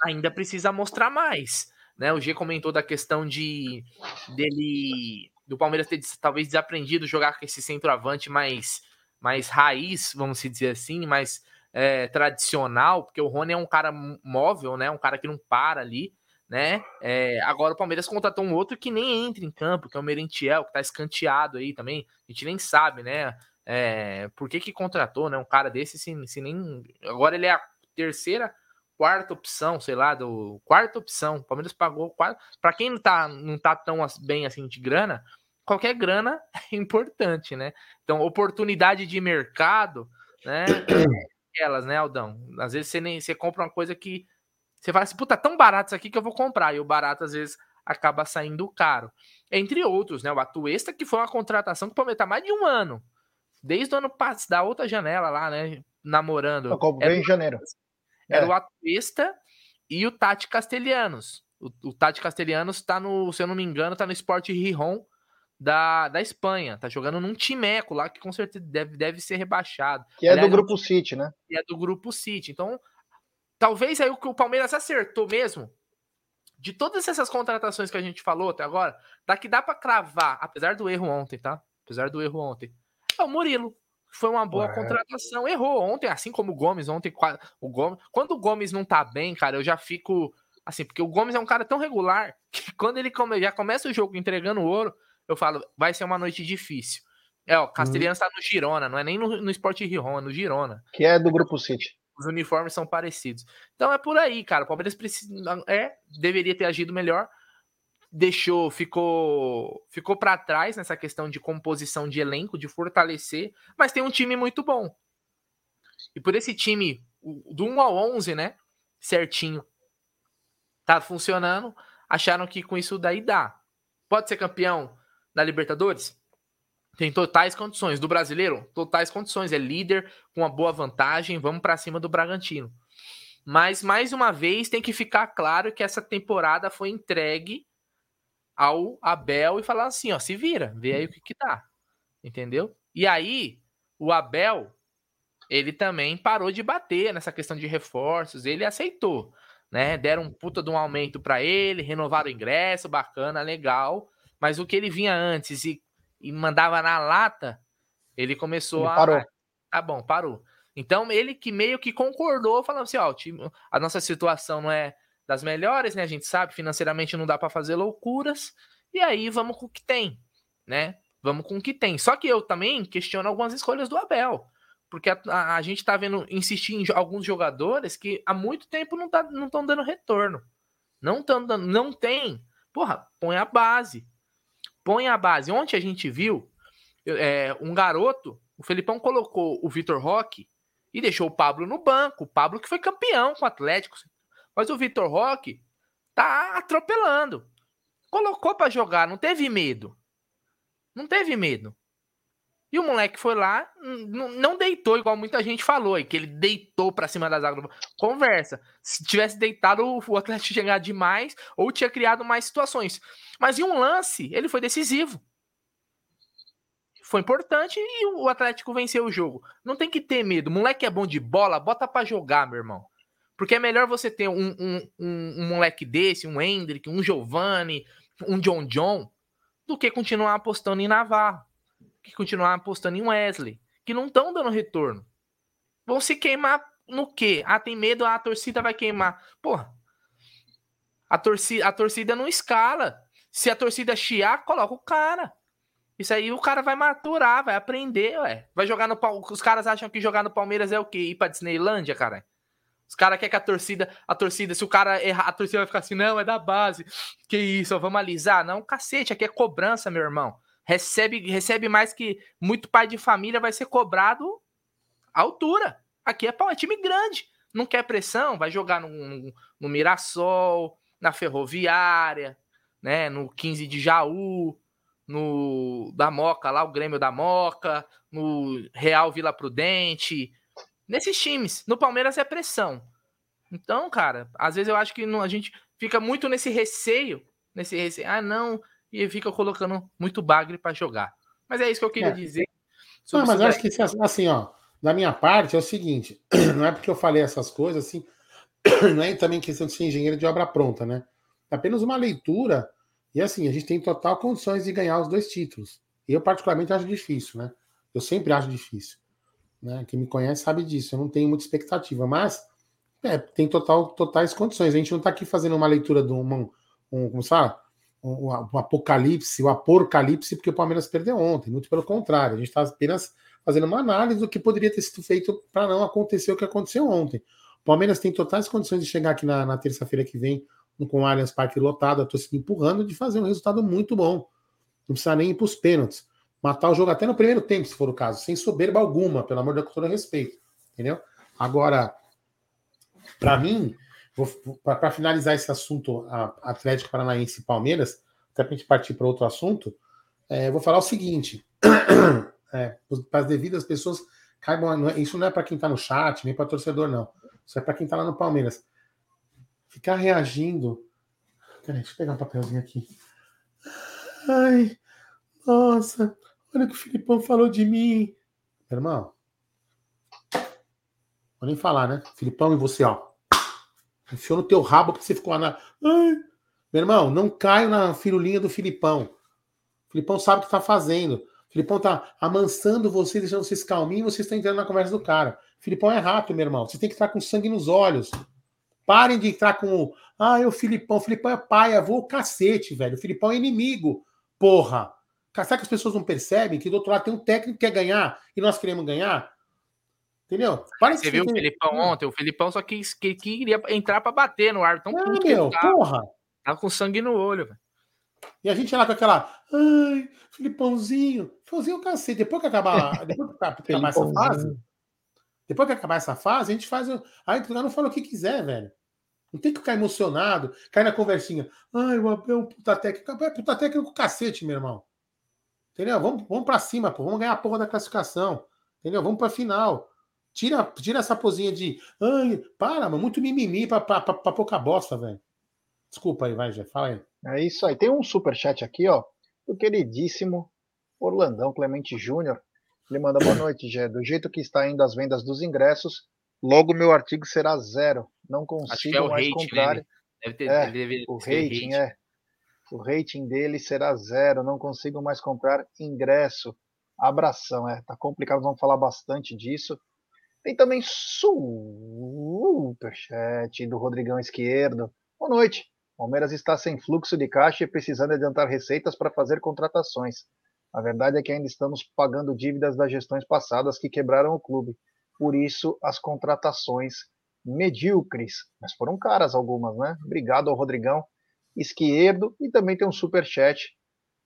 ainda precisa mostrar mais. Né? O G comentou da questão de dele do Palmeiras ter talvez desaprendido jogar com esse centroavante mais, mais raiz, vamos dizer assim, mais é, tradicional, porque o Rony é um cara móvel, né? Um cara que não para ali, né? É, agora o Palmeiras contratou um outro que nem entra em campo, que é o Merentiel, que tá escanteado aí também. A gente nem sabe, né? É, por que que contratou, né? Um cara desse, se, se nem. Agora ele é a terceira quarta opção, sei lá, do quarta opção. O Palmeiras pagou. Para quem não tá, não tá tão bem assim de grana, qualquer grana é importante, né? Então, oportunidade de mercado, né? Elas, né, Aldão? Às vezes você nem você compra uma coisa que você fala assim, puta, tão barato isso aqui que eu vou comprar. E o barato, às vezes, acaba saindo caro. Entre outros, né? O Atuesta, que foi uma contratação que promete mais de um ano. Desde o ano passado, da outra janela lá, né? Namorando. Como em janeiro. Era é. o Atuesta e o Tati Castelhanos. O, o Tati Castelhanos tá no, se eu não me engano, tá no Sport Rijon da, da Espanha. Tá jogando num timeco lá que com certeza deve, deve ser rebaixado. Que é Aliás, do grupo City, né? Que é do grupo City. Então, talvez aí o que o Palmeiras acertou mesmo. De todas essas contratações que a gente falou até agora, daqui dá para cravar, apesar do erro ontem, tá? Apesar do erro ontem. É o Murilo. Foi uma boa Ué. contratação. Errou ontem, assim como o Gomes ontem. O Gomes, quando o Gomes não tá bem, cara, eu já fico assim, porque o Gomes é um cara tão regular que quando ele come, já começa o jogo entregando ouro, eu falo, vai ser uma noite difícil. É, o Castelhanos está hum. no Girona, não é nem no, no Sport Rijon, é no Girona. Que é do Grupo City. Os uniformes são parecidos. Então é por aí, cara. O Palmeiras precisa, é, deveria ter agido melhor. Deixou, ficou, ficou para trás nessa questão de composição de elenco, de fortalecer, mas tem um time muito bom. E por esse time, do 1 ao 11, né? Certinho, tá funcionando. Acharam que com isso daí dá. Pode ser campeão da Libertadores? Tem totais condições. Do brasileiro? Totais condições. É líder com uma boa vantagem. Vamos para cima do Bragantino. Mas, mais uma vez, tem que ficar claro que essa temporada foi entregue ao Abel e falar assim: ó, se vira, vê aí o que, que dá. Entendeu? E aí, o Abel, ele também parou de bater nessa questão de reforços, ele aceitou, né? Deram um puta de um aumento para ele, renovaram o ingresso, bacana, legal. Mas o que ele vinha antes e, e mandava na lata, ele começou ele a. Parou. Tá bom, parou. Então ele que meio que concordou, falando assim: ó, a nossa situação não é das melhores, né? A gente sabe, financeiramente não dá para fazer loucuras. E aí vamos com o que tem, né? Vamos com o que tem. Só que eu também questiono algumas escolhas do Abel. Porque a, a, a gente tá vendo insistir em alguns jogadores que há muito tempo não estão tá, não dando retorno. Não estão dando, não tem. Porra, põe a base põe a base. Ontem a gente viu é, um garoto, o Felipão colocou o Vitor Roque e deixou o Pablo no banco. O Pablo que foi campeão com o Atlético. Mas o Vitor Roque tá atropelando. Colocou para jogar, não teve medo. Não teve medo. E o moleque foi lá, não deitou igual muita gente falou, que ele deitou para cima das águas. Conversa. Se tivesse deitado, o Atlético tinha ganhado demais ou tinha criado mais situações. Mas em um lance, ele foi decisivo. Foi importante e o Atlético venceu o jogo. Não tem que ter medo. O moleque é bom de bola, bota para jogar, meu irmão. Porque é melhor você ter um, um, um, um moleque desse, um Hendrick, um Giovanni, um John John, do que continuar apostando em Navarro. Que continuar apostando em Wesley. Que não estão dando retorno. Vão se queimar no quê? Ah, tem medo, ah, a torcida vai queimar. Porra. A torcida, a torcida não escala. Se a torcida chiar, coloca o cara. Isso aí o cara vai maturar, vai aprender, ué. Vai jogar no Os caras acham que jogar no Palmeiras é o quê? Ir pra Disneylândia, cara? Os caras querem que a torcida, a torcida, se o cara errar, a torcida vai ficar assim, não, é da base. Que isso, vamos alisar. Não, cacete, aqui é cobrança, meu irmão. Recebe, recebe mais que muito pai de família vai ser cobrado à altura. Aqui é, é time grande. Não quer pressão, vai jogar no, no, no Mirassol, na Ferroviária, né? No 15 de Jaú, no da Moca, lá o Grêmio da Moca, no Real Vila Prudente, nesses times. No Palmeiras é pressão. Então, cara, às vezes eu acho que a gente fica muito nesse receio, nesse receio, ah, não, e fica colocando muito bagre para jogar. Mas é isso que eu queria é. dizer. Não, mas acho que assim, ó, da minha parte é o seguinte, não é porque eu falei essas coisas assim, não é também questão de ser engenheiro de obra pronta, né? É apenas uma leitura. E assim, a gente tem total condições de ganhar os dois títulos. Eu, particularmente, acho difícil, né? Eu sempre acho difícil. Né? Quem me conhece sabe disso. Eu não tenho muita expectativa, mas é, tem total, totais condições. A gente não está aqui fazendo uma leitura de um, um como se Um, um, apocalipse, o apocalipse, porque o Palmeiras perdeu ontem. Muito pelo contrário, a gente está apenas fazendo uma análise do que poderia ter sido feito para não acontecer o que aconteceu ontem. O Palmeiras tem totais condições de chegar aqui na, na terça-feira que vem com o Allianz Parque lotado, a torcida empurrando, de fazer um resultado muito bom. Não precisa nem ir para os pênaltis. Matar o jogo até no primeiro tempo, se for o caso, sem soberba alguma, pelo amor de Deus, todo respeito. Entendeu? Agora, para mim, para finalizar esse assunto Atlético Paranaense e Palmeiras, até para a gente partir para outro assunto, é, vou falar o seguinte: é, para as devidas pessoas, caibam, isso não é para quem está no chat, nem para torcedor, não. Isso é para quem está lá no Palmeiras. Ficar reagindo. Peraí, deixa eu pegar um papelzinho aqui. Ai, nossa, olha o que o Filipão falou de mim. Irmão, vou nem falar, né? Filipão e você, ó. Enfiou no teu rabo porque você ficou lá na. Ai. Meu irmão, não caio na firulinha do Filipão. O Filipão sabe o que tá fazendo. O Filipão tá amansando vocês, deixando vocês calminhos, vocês estão entrando na conversa do cara. Filipão é rápido, meu irmão. Você tem que estar com sangue nos olhos. Parem de entrar com. Ah, o Filipão. Filipão é pai, avô, cacete, velho. O Filipão é inimigo. Porra. Será que as pessoas não percebem que do outro lado tem um técnico que quer ganhar e nós queremos ganhar? Entendeu? Parece Você viu o Filipão ontem? O Filipão só quis, que, queria entrar para bater no ar. Tão é, meu, tava. porra. Tava com sangue no olho, velho. E a gente lá com aquela. Ai, Filipãozinho. Filipãozinho é o cacete. Depois que acabar, depois que acabar essa fase. Depois que acabar essa fase, a gente faz. Aí o não fala o que quiser, velho. Não tem que ficar emocionado, cair na conversinha. Ai, o Abel é um puta técnico. É puta técnico cacete, meu irmão. Entendeu? Vamos, vamos pra cima, pô. Vamos ganhar a porra da classificação. Entendeu? Vamos pra final. Tira, tira essa pozinha de. Ai, para, mano, muito mimimi pra, pra, pra, pra pouca bosta, velho. Desculpa aí, vai, Jeff, fala aí. É isso aí. Tem um super chat aqui, ó, do queridíssimo Orlandão Clemente Júnior. Ele manda boa noite, Gé. Do jeito que está indo as vendas dos ingressos, logo meu artigo será zero. Não consigo é mais hate, comprar. Né? Deve ter, é, deve o rating hate. é. O rating dele será zero. Não consigo mais comprar ingresso. Abração, é. Tá complicado, vamos falar bastante disso. Tem também superchat do Rodrigão Esquerdo. Boa noite. Palmeiras está sem fluxo de caixa e precisando adiantar receitas para fazer contratações. A verdade é que ainda estamos pagando dívidas das gestões passadas que quebraram o clube. Por isso, as contratações medíocres. Mas foram caras algumas, né? Obrigado ao Rodrigão Esquerdo. E também tem um superchat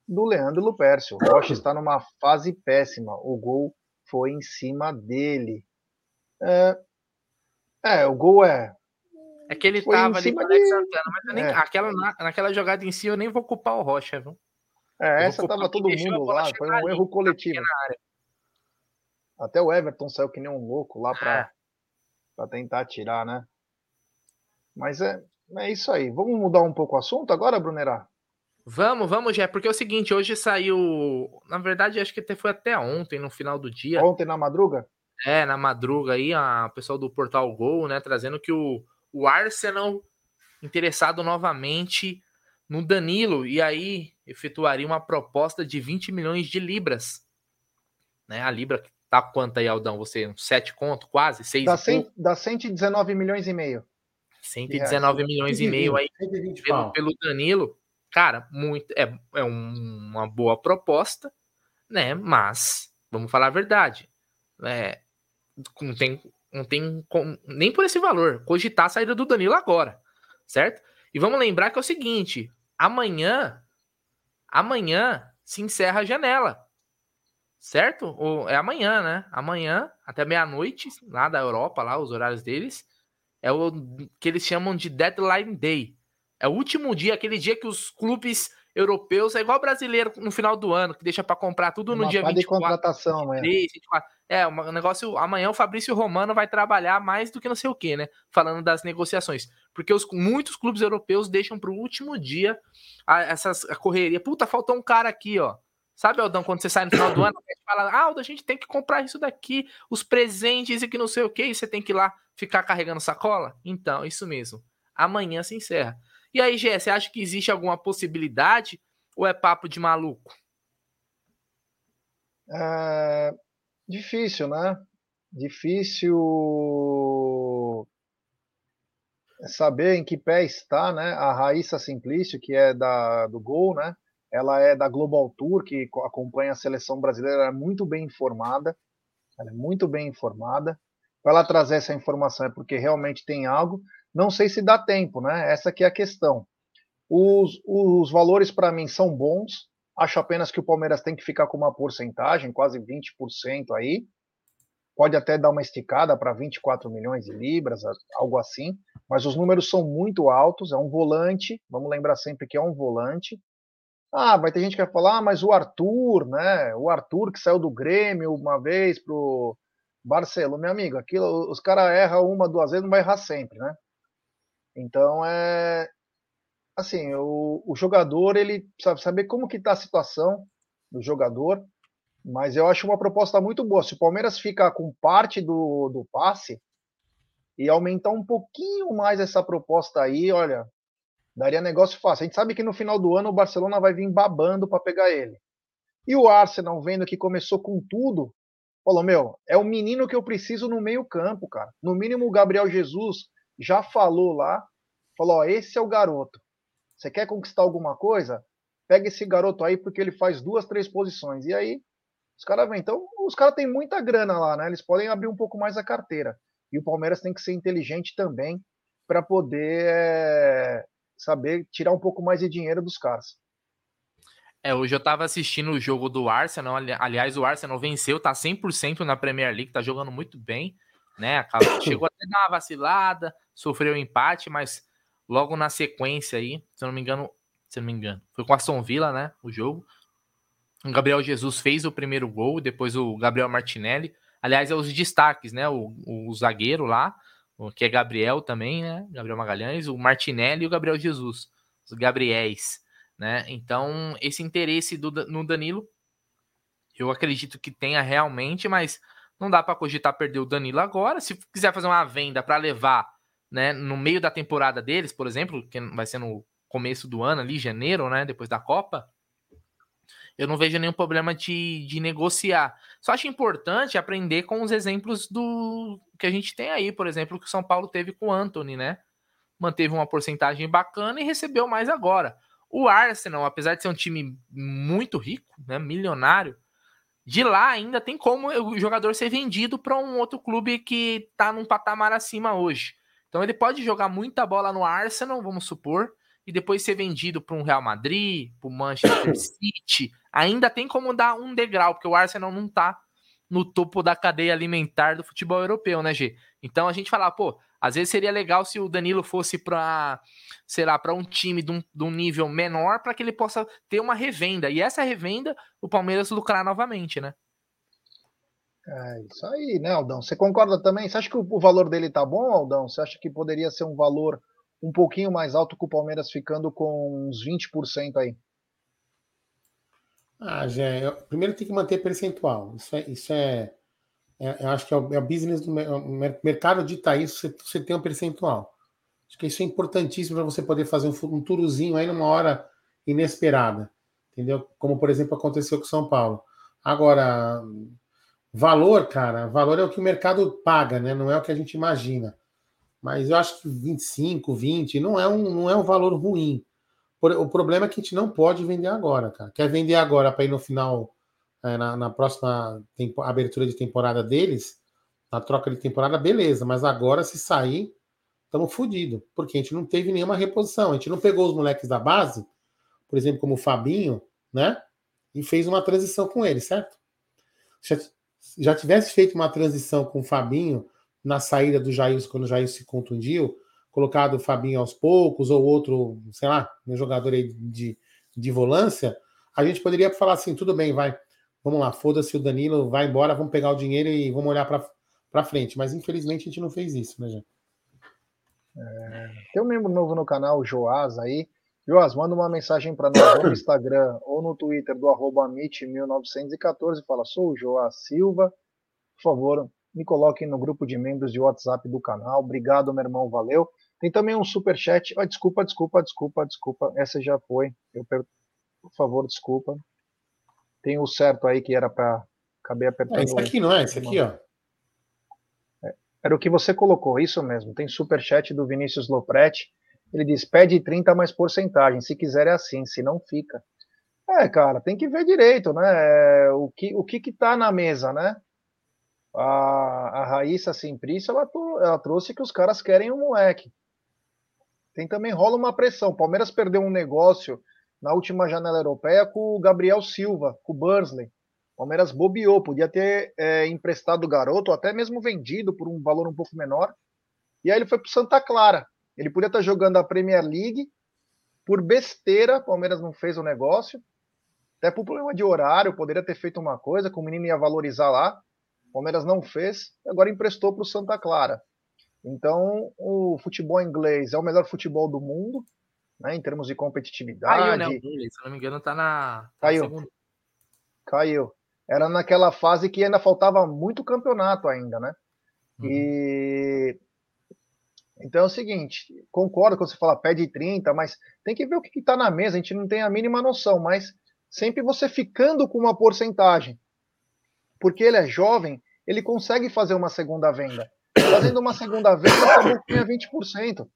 do Leandro Lupercio. O Rocha está numa fase péssima. O gol foi em cima dele. É, é, o gol é. É que ele Foi tava ali com o Alex Santana, mas nem, é. aquela, naquela jogada em si eu nem vou culpar o Rocha, viu? É, essa tava todo mundo lá, foi um erro coletivo. Até o Everton saiu que nem um louco lá para é. tentar tirar, né? Mas é, é isso aí. Vamos mudar um pouco o assunto agora, Brunerá? Vamos, vamos, já, porque é o seguinte, hoje saiu, na verdade, acho que foi até ontem, no final do dia. Ontem na madruga? É, na madruga aí, a pessoal do Portal Gol, né, trazendo que o, o Arsenal interessado novamente no Danilo e aí efetuaria uma proposta de 20 milhões de libras. Né? A libra tá quanto aí, Aldão? Você, um 7 conto, quase? 6 dá, 100, dá 119 milhões e meio. 119 milhões 120, e meio aí pelo, pelo, Danilo. Cara, muito é, é um, uma boa proposta, né? Mas, vamos falar a verdade. É, não tem, não tem nem por esse valor cogitar a saída do Danilo agora, certo? E vamos lembrar que é o seguinte: amanhã, amanhã se encerra a janela, certo? Ou é amanhã, né? Amanhã até meia-noite lá da Europa, lá os horários deles é o que eles chamam de deadline day. É o último dia, aquele dia que os clubes europeus é igual brasileiro no final do ano, que deixa para comprar tudo no Uma dia 24. De contratação, 23, 24. É, um negócio. Amanhã o Fabrício Romano vai trabalhar mais do que não sei o que, né? Falando das negociações. Porque os, muitos clubes europeus deixam para o último dia a, essas, a correria. Puta, faltou um cara aqui, ó. Sabe, Aldão, quando você sai no final do ano, a gente fala, ah, Aldo, a gente tem que comprar isso daqui, os presentes e que não sei o que, e você tem que ir lá ficar carregando sacola? Então, isso mesmo. Amanhã se encerra. E aí, Gé, você acha que existe alguma possibilidade ou é papo de maluco? É difícil, né? Difícil saber em que pé está, né? A Raíssa Simplício, que é da, do Gol, né? Ela é da Global Tour, que acompanha a seleção brasileira, ela é muito bem informada. Ela é muito bem informada. Para ela trazer essa informação é porque realmente tem algo. Não sei se dá tempo, né? Essa que é a questão. Os, os valores para mim são bons. Acho apenas que o Palmeiras tem que ficar com uma porcentagem, quase 20% aí. Pode até dar uma esticada para 24 milhões de libras, algo assim. Mas os números são muito altos. É um volante. Vamos lembrar sempre que é um volante. Ah, vai ter gente que vai falar, ah, mas o Arthur, né? O Arthur que saiu do Grêmio uma vez pro Barcelona, meu amigo, aquilo, os caras erram uma, duas vezes, não vai errar sempre, né? Então é assim, o, o jogador ele sabe saber como que tá a situação do jogador, mas eu acho uma proposta muito boa. Se o Palmeiras ficar com parte do, do passe e aumentar um pouquinho mais essa proposta aí, olha, daria negócio fácil. A gente sabe que no final do ano o Barcelona vai vir babando para pegar ele. E o Arsenal, vendo que começou com tudo, falou: Meu, é o menino que eu preciso no meio-campo, cara. No mínimo, o Gabriel Jesus já falou lá: falou, ó, esse é o garoto. Você quer conquistar alguma coisa? Pega esse garoto aí, porque ele faz duas, três posições. E aí, os caras vêm. Então, os caras têm muita grana lá, né? Eles podem abrir um pouco mais a carteira. E o Palmeiras tem que ser inteligente também para poder é, saber tirar um pouco mais de dinheiro dos caras. É, hoje eu tava assistindo o jogo do Arsenal. Aliás, o Arsenal venceu, tá 100% na Premier League, tá jogando muito bem, né? Chegou até dar uma vacilada, sofreu um empate, mas logo na sequência aí, se eu não me engano, se eu não me engano, foi com a Aston Villa, né? O jogo. O Gabriel Jesus fez o primeiro gol, depois o Gabriel Martinelli. Aliás, é os destaques, né? O, o zagueiro lá, que é Gabriel também, né? Gabriel Magalhães, o Martinelli e o Gabriel Jesus, os Gabriéis né? Então, esse interesse do, no Danilo, eu acredito que tenha realmente, mas não dá para cogitar perder o Danilo agora. Se quiser fazer uma venda para levar, né, no meio da temporada deles, por exemplo, que vai ser no começo do ano ali, janeiro, né, depois da Copa, eu não vejo nenhum problema de, de negociar. Só acho importante aprender com os exemplos do que a gente tem aí, por exemplo, que o São Paulo teve com o Anthony, né? Manteve uma porcentagem bacana e recebeu mais agora. O Arsenal, apesar de ser um time muito rico, né, milionário, de lá ainda tem como o jogador ser vendido para um outro clube que está num patamar acima hoje. Então ele pode jogar muita bola no Arsenal, vamos supor, e depois ser vendido para um Real Madrid, para o Manchester City. Ainda tem como dar um degrau, porque o Arsenal não está no topo da cadeia alimentar do futebol europeu, né, G? Então a gente fala, pô, às vezes seria legal se o Danilo fosse para, sei lá, para um time de um, de um nível menor para que ele possa ter uma revenda. E essa revenda, o Palmeiras lucrar novamente, né? É isso aí, né, Aldão? Você concorda também? Você acha que o valor dele tá bom, Aldão? Você acha que poderia ser um valor um pouquinho mais alto que o Palmeiras ficando com uns 20% aí? Ah, já, primeiro tem que manter percentual. Isso é, isso é, eu acho que é o, é o business do é mercado dita isso, você, você tem um percentual. Acho que isso é importantíssimo para você poder fazer um, um turozinho aí numa hora inesperada, entendeu? Como por exemplo aconteceu com São Paulo. Agora, valor, cara, valor é o que o mercado paga, né? Não é o que a gente imagina. Mas eu acho que 25, 20 não é um, não é um valor ruim. O problema é que a gente não pode vender agora, cara. Quer vender agora para ir no final é, na, na, próxima tempo, abertura de temporada deles, na troca de temporada, beleza, mas agora se sair, estamos fodidos, porque a gente não teve nenhuma reposição, a gente não pegou os moleques da base, por exemplo, como o Fabinho, né? E fez uma transição com ele, certo? Já, já tivesse feito uma transição com o Fabinho na saída do Jair, quando o Jair se contundiu, colocado o Fabinho aos poucos, ou outro, sei lá, um jogador aí de, de volância, a gente poderia falar assim, tudo bem, vai, vamos lá, foda-se o Danilo, vai embora, vamos pegar o dinheiro e vamos olhar para frente. Mas infelizmente a gente não fez isso, né, gente? É, tem um membro novo no canal, Joás aí. Joás, manda uma mensagem para nós no Instagram ou no Twitter do arroba 1914 e fala, sou o Joás Silva, por favor, me coloquem no grupo de membros de WhatsApp do canal. Obrigado, meu irmão, valeu. Tem também um super chat. Oh, desculpa, desculpa, desculpa, desculpa. Essa já foi. Eu per... Por favor, desculpa. Tem o certo aí que era para acabei apertando. É esse aqui, não é? Esse aqui, ó. É, era o que você colocou, isso mesmo. Tem super chat do Vinícius Lopretti. Ele diz: pede 30 mais porcentagem. Se quiser é assim, se não fica. É, cara, tem que ver direito, né? O que o que, que tá na mesa, né? A, a Raíssa Simplício, ela, ela trouxe que os caras querem um moleque tem também rola uma pressão. O Palmeiras perdeu um negócio na última janela europeia com o Gabriel Silva, com o Bursley. O Palmeiras bobeou, podia ter é, emprestado o garoto, ou até mesmo vendido por um valor um pouco menor. E aí ele foi para Santa Clara. Ele podia estar jogando a Premier League. Por besteira, o Palmeiras não fez o negócio. Até por problema de horário, poderia ter feito uma coisa, que o menino ia valorizar lá. O Palmeiras não fez, agora emprestou para o Santa Clara. Então, o futebol inglês é o melhor futebol do mundo, né, em termos de competitividade. Caiu, né? Se não me engano, está na, tá Caiu. Na Caiu. Era naquela fase que ainda faltava muito campeonato ainda, né? Uhum. E então é o seguinte, concordo quando você fala pede 30, mas tem que ver o que está na mesa, a gente não tem a mínima noção, mas sempre você ficando com uma porcentagem, porque ele é jovem, ele consegue fazer uma segunda venda. Fazendo uma segunda venda, acabou que tinha 20%.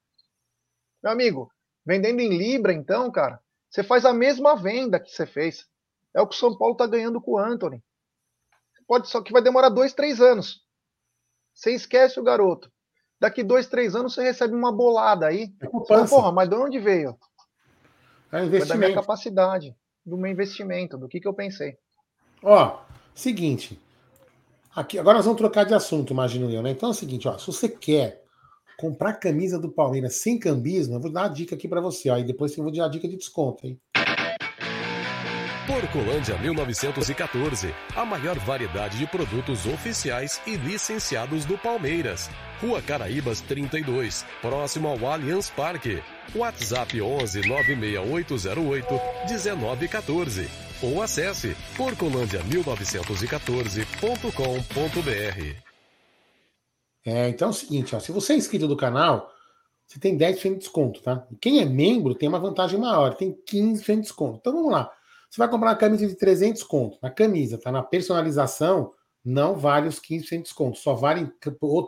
Meu amigo, vendendo em Libra, então, cara, você faz a mesma venda que você fez. É o que o São Paulo está ganhando com o Anthony. Pode só que vai demorar dois, três anos. Você esquece o garoto. Daqui dois, três anos você recebe uma bolada aí. É Porra, mas de onde veio? É investimento. da minha capacidade, do meu investimento, do que, que eu pensei. Ó, seguinte. Aqui, agora nós vamos trocar de assunto, imagino eu, né? Então é o seguinte, ó, se você quer comprar camisa do Palmeiras sem cambismo, eu vou dar uma dica aqui para você, e depois eu vou dar uma dica de desconto, hein? Porcolândia 1914, a maior variedade de produtos oficiais e licenciados do Palmeiras. Rua Caraíbas 32, próximo ao Allianz Parque. WhatsApp 11 96808 1914 ou acesse porcolândia1914.com.br. É, então é o seguinte, ó, se você é inscrito do canal, você tem 10% de desconto, tá? E quem é membro tem uma vantagem maior, tem 15% de desconto. Então vamos lá. Você vai comprar uma camisa de 300 conto, na camisa, tá? Na personalização, não vale os 15% de desconto, só vale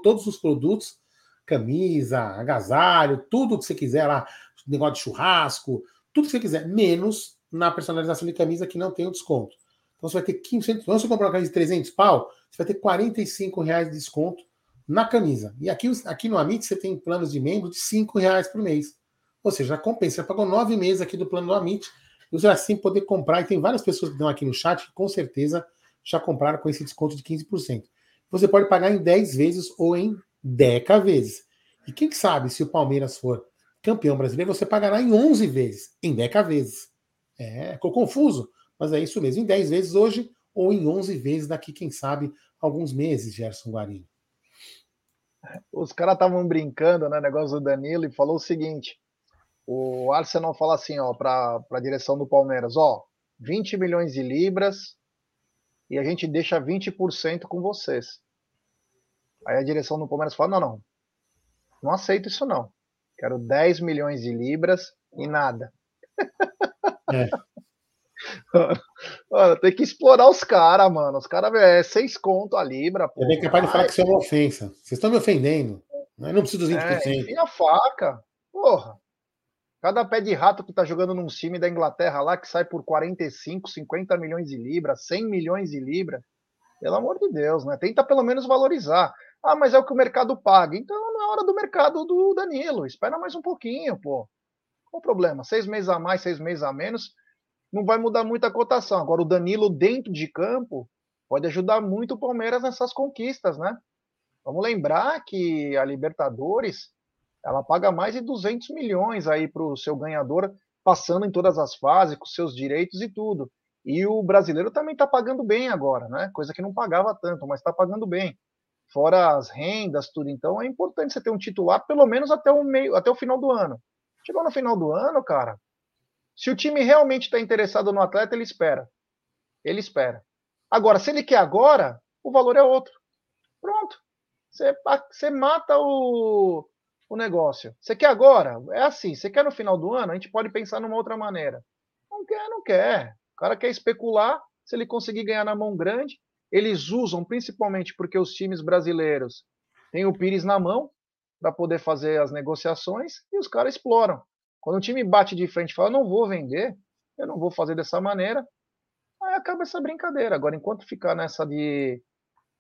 todos os produtos, camisa, agasalho, tudo que você quiser lá, negócio de churrasco, tudo que você quiser, menos na personalização de camisa que não tem o desconto. Então você vai ter 15%. Então, se você comprar uma camisa de 300 pau, você vai ter 45 reais de desconto na camisa. E aqui, aqui no Amit você tem planos de membro de 5 reais por mês. Ou seja, compensa. Você pagou nove meses aqui do plano do Amit. E você vai assim poder comprar. E tem várias pessoas que estão aqui no chat que com certeza já compraram com esse desconto de 15%. Você pode pagar em 10 vezes ou em 10 vezes. E quem sabe se o Palmeiras for campeão brasileiro, você pagará em 11 vezes, em 10 vezes. É, ficou confuso, mas é isso mesmo. Em 10 vezes hoje ou em 11 vezes daqui, quem sabe, alguns meses, Gerson Guarino. Os caras estavam brincando, né, negócio do Danilo, e falou o seguinte: o Arsenal fala assim, ó, para a direção do Palmeiras, ó, 20 milhões de libras e a gente deixa 20% com vocês. Aí a direção do Palmeiras fala: não, não, não aceito isso não. Quero 10 milhões de libras e nada. É. Mano, tem que explorar os caras, mano. Os caras é seis conto a libra. Pô. É bem capaz de falar que isso é uma ofensa. Vocês estão me ofendendo. Eu não preciso dos 20%. É, a faca. Porra. Cada pé de rato que tá jogando num time da Inglaterra lá que sai por 45, 50 milhões de libras, 100 milhões de libras. Pelo amor de Deus, né? Tenta pelo menos valorizar. Ah, mas é o que o mercado paga. Então não é hora do mercado do Danilo. Espera mais um pouquinho, pô. Qual o problema? Seis meses a mais, seis meses a menos, não vai mudar muito a cotação. Agora, o Danilo dentro de campo pode ajudar muito o Palmeiras nessas conquistas, né? Vamos lembrar que a Libertadores ela paga mais de 200 milhões aí para o seu ganhador, passando em todas as fases, com seus direitos e tudo. E o brasileiro também está pagando bem agora, né? Coisa que não pagava tanto, mas está pagando bem. Fora as rendas, tudo. Então é importante você ter um titular pelo menos até o meio, até o final do ano. Chegou no final do ano, cara. Se o time realmente está interessado no atleta, ele espera. Ele espera. Agora, se ele quer agora, o valor é outro. Pronto. Você, mata o, o negócio. Você quer agora? É assim. Você quer no final do ano? A gente pode pensar numa outra maneira. Não quer, não quer. O cara quer especular. Se ele conseguir ganhar na mão grande, eles usam principalmente porque os times brasileiros têm o Pires na mão para poder fazer as negociações e os caras exploram. Quando o time bate de frente e fala, não vou vender, eu não vou fazer dessa maneira, aí acaba essa brincadeira. Agora, enquanto ficar nessa de,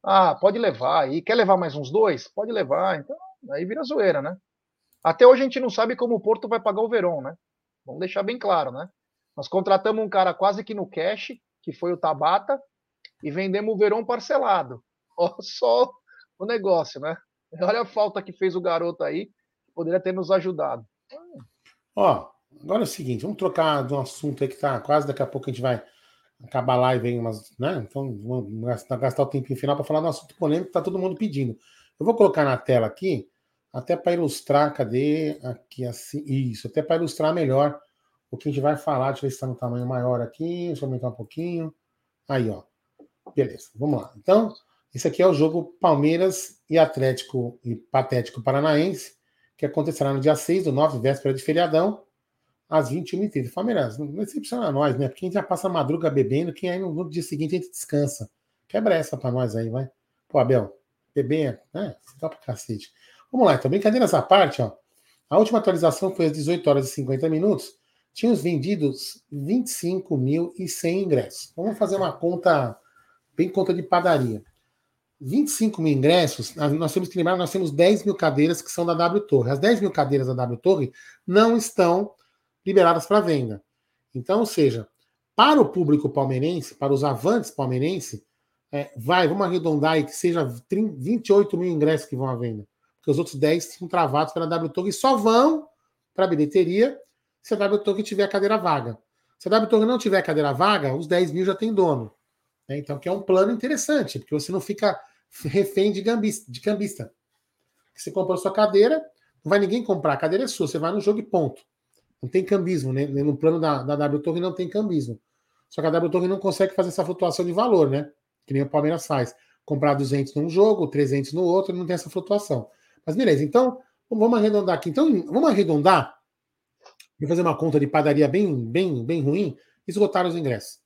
ah, pode levar, e quer levar mais uns dois? Pode levar, então aí vira zoeira, né? Até hoje a gente não sabe como o Porto vai pagar o Verón, né? Vamos deixar bem claro, né? Nós contratamos um cara quase que no cash, que foi o Tabata, e vendemos o Verón parcelado. Olha só o negócio, né? Olha a falta que fez o garoto aí, poderia ter nos ajudado. Ó, agora é o seguinte, vamos trocar de um assunto aí que tá quase daqui a pouco a gente vai acabar a live em umas, né? Então vamos gastar, o tempinho final para falar do assunto polêmico que tá todo mundo pedindo. Eu vou colocar na tela aqui, até para ilustrar, cadê? Aqui assim, isso, até para ilustrar melhor o que a gente vai falar. Deixa eu ver se está no tamanho maior aqui, deixa eu aumentar um pouquinho. Aí, ó. Beleza, vamos lá. Então, esse aqui é o jogo Palmeiras e Atlético e Patético Paranaense, que acontecerá no dia 6 do 9, véspera de feriadão, às 21h30. Palmeiras, não decepciona nós, né? Porque a gente já passa a madruga bebendo, que aí no dia seguinte a gente descansa. Quebra essa pra nós aí, vai. Pô, Abel, beber, né? Você dá pra cacete. Vamos lá, então, brincadeiras à parte, ó. A última atualização foi às 18 horas e 50 minutos. Tínhamos vendidos 25.100 ingressos. Vamos fazer uma conta, bem conta de padaria. 25 mil ingressos, nós temos que lembrar, nós temos 10 mil cadeiras que são da W Torre. As 10 mil cadeiras da W Torre não estão liberadas para venda. Então, ou seja, para o público palmeirense, para os avantes palmeirense, é, vai, vamos arredondar aí que seja 30, 28 mil ingressos que vão à venda. Porque os outros 10 são travados pela W Torre e só vão para a bilheteria se a W Torre tiver cadeira vaga. Se a W Torre não tiver cadeira vaga, os 10 mil já tem dono. Né? Então, que é um plano interessante, porque você não fica refém de cambista. De cambista. Você comprou sua cadeira, não vai ninguém comprar, a cadeira é sua, você vai no jogo e ponto. Não tem cambismo, né? No plano da, da W Torre não tem cambismo. Só que a W Torre não consegue fazer essa flutuação de valor, né? Que nem o Palmeiras faz. Comprar 200 num jogo, 300 no outro, não tem essa flutuação. Mas beleza, então vamos arredondar aqui. Então vamos arredondar e fazer uma conta de padaria bem, bem, bem ruim, esgotar os ingressos.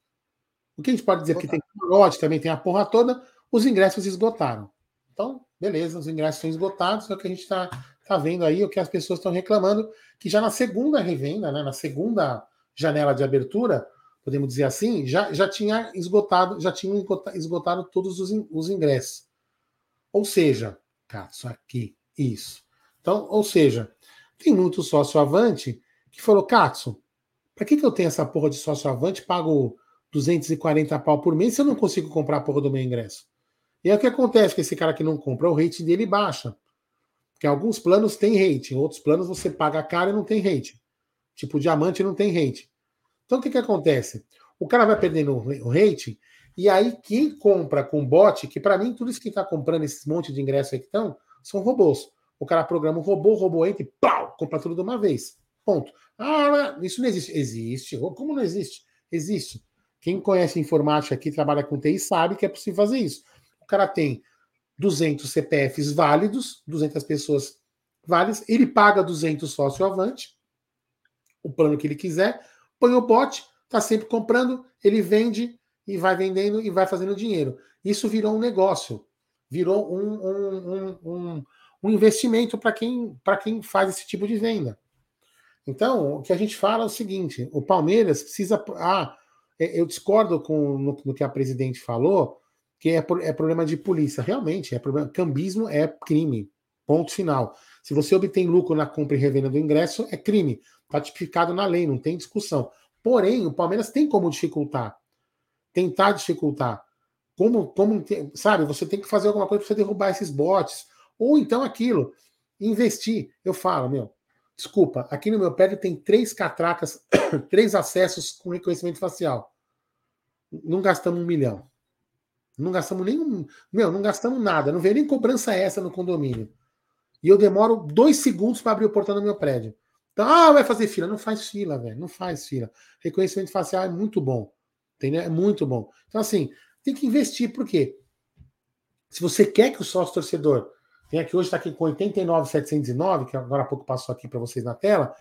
O que a gente pode dizer que tem camarote, também tem a porra toda, os ingressos esgotaram. Então, beleza, os ingressos estão esgotados, é o que a gente está tá vendo aí, o que as pessoas estão reclamando, que já na segunda revenda, né, na segunda janela de abertura, podemos dizer assim, já, já tinha esgotado, já tinham esgotado todos os, os ingressos. Ou seja, cara, isso aqui, isso. Então, ou seja, tem muito sócio avante que falou, Katsu, para que, que eu tenho essa porra de sócio avante, pago 240 pau por mês se eu não consigo comprar a porra do meu ingresso? E aí o que acontece com esse cara que não compra? O rate dele baixa. Porque alguns planos têm rate, outros planos você paga caro e não tem rate. Tipo, diamante não tem rate. Então o que, que acontece? O cara vai perdendo o rate, e aí quem compra com bot, que para mim tudo isso que está comprando esses monte de ingressos aí que estão, são robôs. O cara programa um robô, o robô entra e pau, compra tudo de uma vez. Ponto. Ah, isso não existe. Existe. Como não existe? Existe. Quem conhece informática aqui, trabalha com TI, sabe que é possível fazer isso. O cara tem 200 CPFs válidos, 200 pessoas válidas, ele paga 200 sócio avante, o plano que ele quiser, põe o bot, está sempre comprando, ele vende e vai vendendo e vai fazendo dinheiro. Isso virou um negócio, virou um, um, um, um investimento para quem, quem faz esse tipo de venda. Então, o que a gente fala é o seguinte: o Palmeiras precisa. Ah, é, eu discordo com no, no que a presidente falou, que é, é problema de polícia. Realmente, é problema. Cambismo é crime. Ponto final. Se você obtém lucro na compra e revenda do ingresso, é crime. Está tipificado na lei, não tem discussão. Porém, o Palmeiras tem como dificultar. Tentar dificultar. Como, como sabe, você tem que fazer alguma coisa para você derrubar esses bots. Ou então aquilo, investir. Eu falo, meu, desculpa, aqui no meu prédio tem três catracas, três acessos com reconhecimento facial. Não gastamos um milhão. Não gastamos nenhum. Meu, não gastamos nada. Não veio nem cobrança essa no condomínio. E eu demoro dois segundos para abrir o portão do meu prédio. Então, ah, vai fazer fila. Não faz fila, velho. Não faz fila. Reconhecimento facial é muito bom. Entendeu? É muito bom. Então, assim, tem que investir. Por quê? Se você quer que o sócio torcedor tem aqui hoje está aqui com 89,709, que agora há pouco passou aqui para vocês na tela,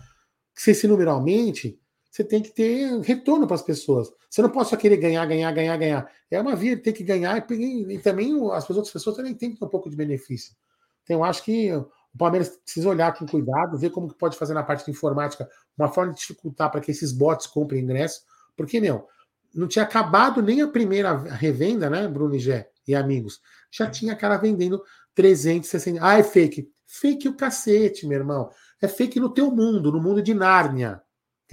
que se esse número aumente, você tem que ter retorno para as pessoas. Você não pode só querer ganhar, ganhar, ganhar, ganhar. É uma via, tem que ganhar e, e também as outras pessoas também têm que ter um pouco de benefício. Então, eu acho que o Palmeiras precisa olhar com cuidado, ver como que pode fazer na parte de informática uma forma de dificultar para que esses bots comprem ingresso. Porque, meu, não tinha acabado nem a primeira revenda, né, Bruno e Gé e amigos? Já tinha cara vendendo 360. Ah, é fake. Fake o cacete, meu irmão. É fake no teu mundo, no mundo de Nárnia.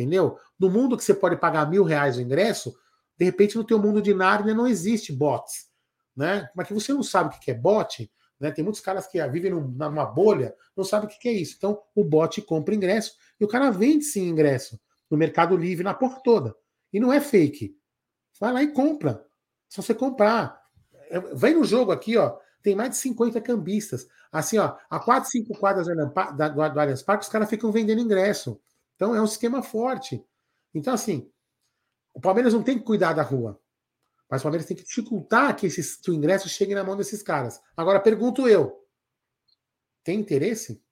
Entendeu? No mundo que você pode pagar mil reais o ingresso, de repente no teu mundo de Nárnia não existe bots. Né? Mas que você não sabe o que é bot, né? Tem muitos caras que vivem numa bolha, não sabem o que é isso. Então, o bot compra ingresso e o cara vende sim ingresso no Mercado Livre, na porra toda. E não é fake. Vai lá e compra. Só você comprar. É, vai no jogo aqui, ó. Tem mais de 50 cambistas. Assim, ó, a 4, 5 quadras do Allianz Parque, os caras ficam vendendo ingresso. Então é um esquema forte. Então, assim, o Palmeiras não tem que cuidar da rua. Mas o Palmeiras tem que dificultar que, esses, que o ingresso chegue na mão desses caras. Agora, pergunto eu: tem interesse?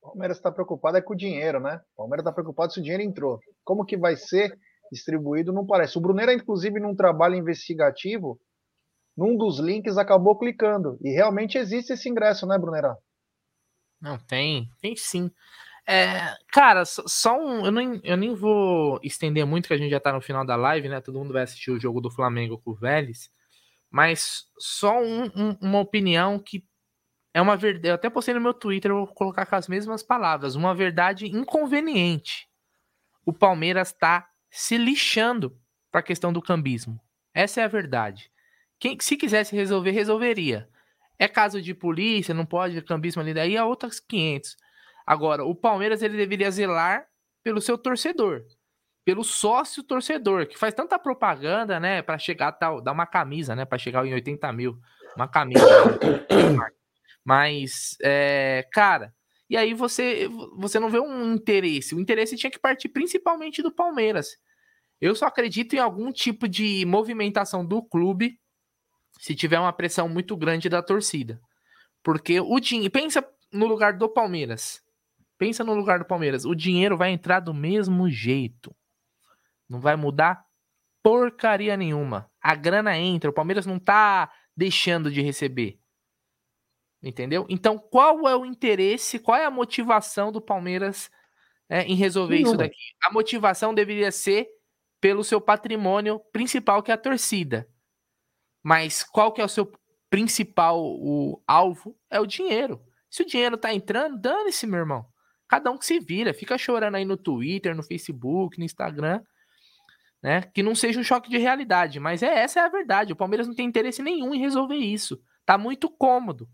O Palmeiras está preocupado é com o dinheiro, né? O Palmeiras está preocupado se o dinheiro entrou. Como que vai ser distribuído? Não parece. O Brunera, inclusive, num trabalho investigativo, num dos links acabou clicando. E realmente existe esse ingresso, né, Brunera? Não, tem, tem sim. É, cara, só um. Eu nem, eu nem vou estender muito, que a gente já tá no final da live, né? Todo mundo vai assistir o jogo do Flamengo com o Vélez. Mas só um, um, uma opinião que é uma verdade. Eu até postei no meu Twitter, eu vou colocar com as mesmas palavras. Uma verdade inconveniente. O Palmeiras tá se lixando para a questão do cambismo. Essa é a verdade. Quem, se quisesse resolver, resolveria. É caso de polícia, não pode cambismo ali daí, é outras 500. Agora, o Palmeiras ele deveria zelar pelo seu torcedor, pelo sócio torcedor, que faz tanta propaganda, né, para chegar tal, dar uma camisa, né, para chegar em 80 mil, uma camisa. Né? Mas, é, cara, e aí você você não vê um interesse. O interesse tinha que partir principalmente do Palmeiras. Eu só acredito em algum tipo de movimentação do clube se tiver uma pressão muito grande da torcida. Porque o dinheiro. Pensa no lugar do Palmeiras. Pensa no lugar do Palmeiras. O dinheiro vai entrar do mesmo jeito. Não vai mudar porcaria nenhuma. A grana entra. O Palmeiras não tá deixando de receber. Entendeu? Então, qual é o interesse, qual é a motivação do Palmeiras é, em resolver Nenhuma. isso daqui? A motivação deveria ser pelo seu patrimônio principal, que é a torcida. Mas qual que é o seu principal o alvo? É o dinheiro. Se o dinheiro tá entrando, dane-se, meu irmão. Cada um que se vira, fica chorando aí no Twitter, no Facebook, no Instagram, né? Que não seja um choque de realidade, mas é essa é a verdade. O Palmeiras não tem interesse nenhum em resolver isso. Tá muito cômodo,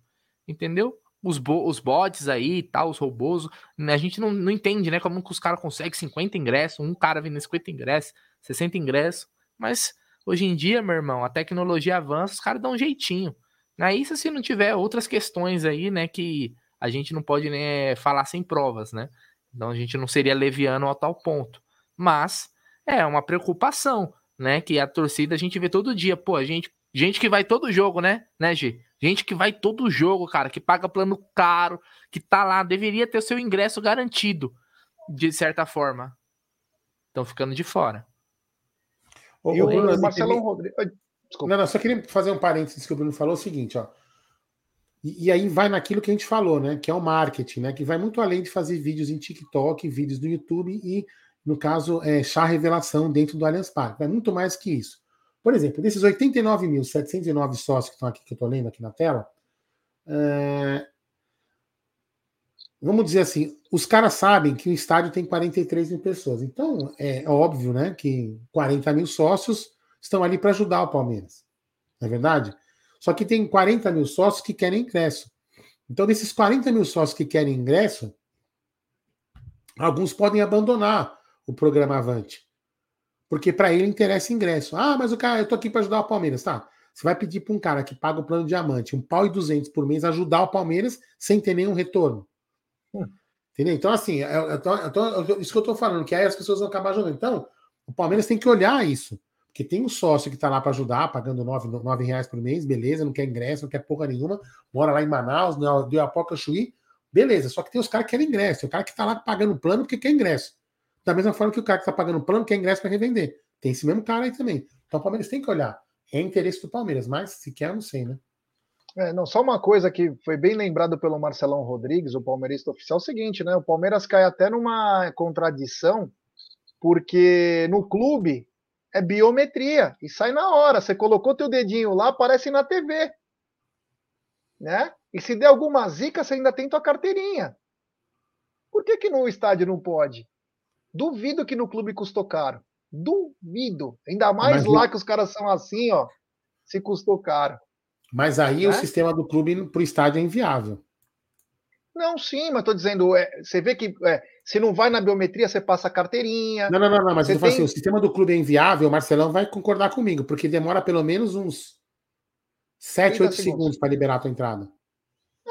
entendeu? Os, bo os bots aí e tal, os robôs, a gente não, não entende, né? Como que os caras conseguem 50 ingressos, um cara vendendo 50 ingressos, 60 ingressos, mas Hoje em dia, meu irmão, a tecnologia avança, os caras dão um jeitinho. Né? Isso se não tiver outras questões aí, né, que a gente não pode né, falar sem provas, né? Então a gente não seria leviano a tal ponto. Mas é uma preocupação, né? Que a torcida a gente vê todo dia. Pô, a gente, gente que vai todo jogo, né? Né, G? Gente que vai todo jogo, cara, que paga plano caro, que tá lá, deveria ter o seu ingresso garantido, de certa forma. Estão ficando de fora. O, e o, Bruno, Marcelão. Rodrigues. Não, não, só queria fazer um parênteses que o Bruno falou: é o seguinte, ó. E, e, aí vai naquilo que a gente falou, né? Que é o marketing, né? Que vai muito além de fazer vídeos em TikTok, vídeos no YouTube e, no caso, é, chá revelação dentro do Allianz Parque. Vai muito mais que isso. Por exemplo, desses 89.709 sócios que estão aqui, que eu estou lendo aqui na tela, é, vamos dizer assim, os caras sabem que o estádio tem 43 mil pessoas. Então, é óbvio, né, que 40 mil sócios estão ali para ajudar o Palmeiras. Não é verdade? Só que tem 40 mil sócios que querem ingresso. Então, desses 40 mil sócios que querem ingresso, alguns podem abandonar o programa Avante. Porque para ele interessa ingresso. Ah, mas o cara, eu tô aqui para ajudar o Palmeiras. Tá. Você vai pedir para um cara que paga o plano diamante, um pau e duzentos por mês, ajudar o Palmeiras sem ter nenhum retorno. Entendeu? Então, assim, eu, eu tô, eu tô, isso que eu tô falando, que aí as pessoas vão acabar jogando. Então, o Palmeiras tem que olhar isso. Porque tem um sócio que está lá para ajudar, pagando 9, 9 reais por mês, beleza, não quer ingresso, não quer porra nenhuma, mora lá em Manaus, deu a Poca Chuí, beleza. Só que tem os caras que querem ingresso, o cara que está lá pagando plano porque quer ingresso. Da mesma forma que o cara que está pagando plano quer ingresso para revender. Tem esse mesmo cara aí também. Então o Palmeiras tem que olhar. É interesse do Palmeiras, mas se quer, eu não sei, né? É, não, só uma coisa que foi bem lembrado pelo Marcelão Rodrigues, o palmeirista oficial, é o seguinte, né? O Palmeiras cai até numa contradição, porque no clube é biometria e sai na hora. Você colocou teu dedinho lá, aparece na TV. Né? E se der alguma zica, você ainda tem tua carteirinha. Por que, que no estádio não pode? Duvido que no clube custou caro. Duvido. Ainda mais lá que os caras são assim, ó. Se custou caro. Mas aí né? o sistema do clube para o estádio é inviável. Não, sim, mas estou dizendo, é, você vê que é, se não vai na biometria, você passa a carteirinha. Não, não, não, não mas eu tem... assim, o sistema do clube é inviável, o Marcelão vai concordar comigo, porque demora pelo menos uns 7, 8 segundos, para liberar a tua entrada.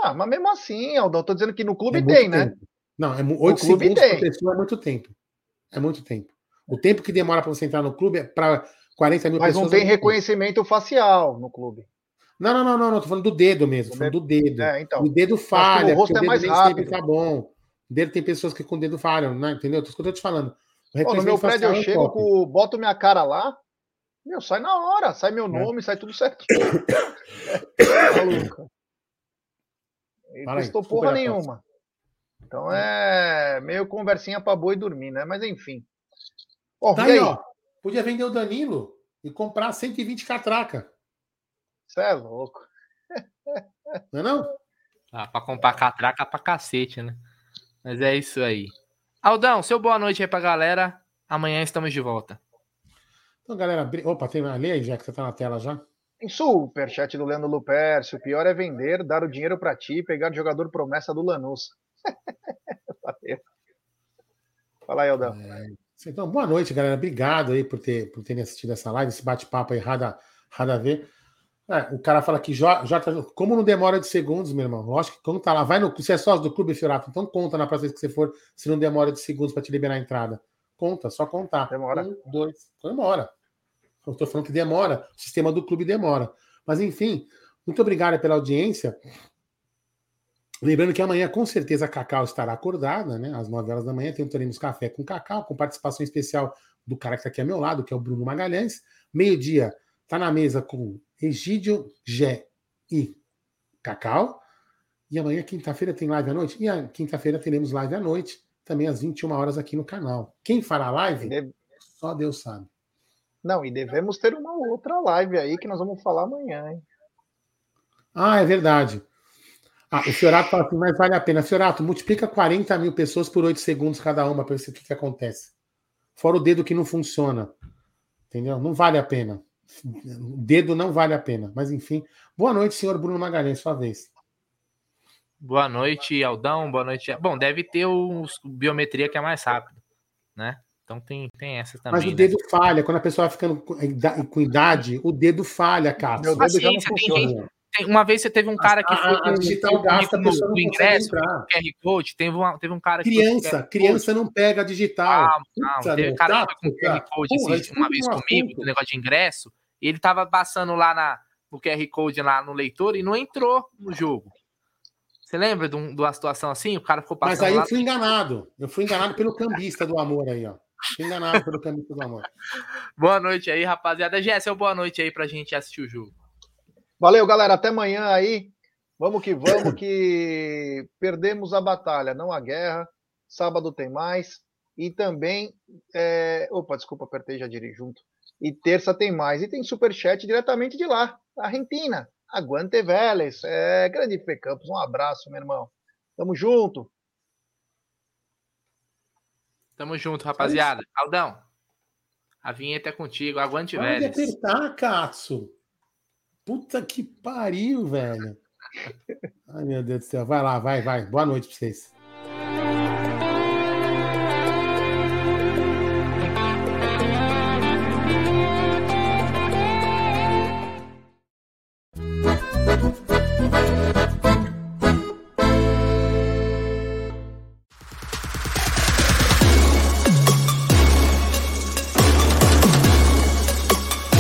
Ah, mas mesmo assim, Aldão, estou dizendo que no clube é tem, né? Não, é 8 segundos por pessoa é muito tempo. É muito tempo. O tempo que demora para você entrar no clube é para 40 mil mas pessoas. Mas não tem é reconhecimento facial no clube. Não, não, não, não, não, tô falando do dedo mesmo, falando do dedo. É, então. O dedo falha, o rosto é mais rápido. tá bom. O dedo tem pessoas que com o dedo falham, né? Entendeu? Tô te falando. Pô, no meu prédio eu é chego, com, boto minha cara lá, meu, sai na hora, sai meu é. nome, é. sai tudo certo. Maluco. E não custou porra nenhuma. Então é meio conversinha pra boi dormir, né? Mas enfim. Tá aí, aí, ó. Podia vender o Danilo e comprar 120 catraca. Você é louco. Não é não? Ah, pra comprar catraca pra cacete, né? Mas é isso aí. Aldão, seu boa noite aí pra galera. Amanhã estamos de volta. Então, galera, opa, tem lê aí, já que você tá na tela já. Em superchat do Leandro Lupercio, o pior é vender, dar o dinheiro para ti e pegar o jogador promessa do Lanús. Fala aí, Aldão. É, então, boa noite, galera. Obrigado aí por, ter, por terem assistido essa live, esse bate-papo aí, rada, rada a ver. É, o cara fala que J, J, como não demora de segundos, meu irmão? Lógico que quando tá lá, vai no. Você é sócio do clube, Fiorato, então conta na próxima vez que você for, se não demora de segundos para te liberar a entrada. Conta, só contar. Demora. Um, dois. Demora. Eu tô falando que demora, o sistema do clube demora. Mas enfim, muito obrigado pela audiência. Lembrando que amanhã, com certeza, a Cacau estará acordada, né? Às 9 horas da manhã, teremos café com Cacau, com participação especial do cara que está aqui ao meu lado, que é o Bruno Magalhães. Meio-dia, tá na mesa com Egídio, Gé e Cacau. E amanhã, quinta-feira, tem live à noite. E a quinta-feira teremos live à noite, também às 21 horas aqui no canal. Quem fará live? Deve... Só Deus sabe. Não, e devemos ter uma outra live aí que nós vamos falar amanhã, hein? Ah, é verdade. Ah, o Fiorato fala assim, mas vale a pena. Fiorato, multiplica 40 mil pessoas por 8 segundos cada uma para ver o que, que acontece. Fora o dedo que não funciona. Entendeu? Não vale a pena. O dedo não vale a pena. Mas enfim. Boa noite, senhor Bruno Magalhães, sua vez. Boa noite, Aldão. Boa noite. Bom, deve ter o biometria que é mais rápido, né? Então tem, tem essa também. Mas o né? dedo falha, quando a pessoa vai ficando com idade, o dedo falha, cara. Meu dedo já funciona. uma vez você teve um cara que foi a, a digital gasta, a pessoa não ingresso, QR Code, teve, uma, teve um cara que criança, criança não pega digital. Ah, não, teve um cara que foi com QR Code Porra, uma vez comigo, no negócio de ingresso, e ele tava passando lá na, no QR Code lá no leitor e não entrou no jogo. Você lembra de, uma situação assim? O cara ficou passando. Mas aí lá... eu fui enganado. Eu fui enganado pelo cambista do amor aí, ó. Fui enganado pelo cambista do amor. boa noite aí, rapaziada. Jéssica, boa noite aí pra gente assistir o jogo. Valeu, galera. Até amanhã aí. Vamos que vamos, que perdemos a batalha, não a guerra. Sábado tem mais. E também. É... Opa, desculpa, apertei já direi junto. E terça tem mais. E tem superchat diretamente de lá, Argentina. Aguante Vélez. É, grande Fê Campos. Um abraço, meu irmão. Tamo junto. Tamo junto, rapaziada. Aldão, a vinheta é contigo. Aguante Vélez. Pode apertar, Katsu. Puta que pariu, velho. Ai, meu Deus do céu. Vai lá, vai, vai. Boa noite pra vocês.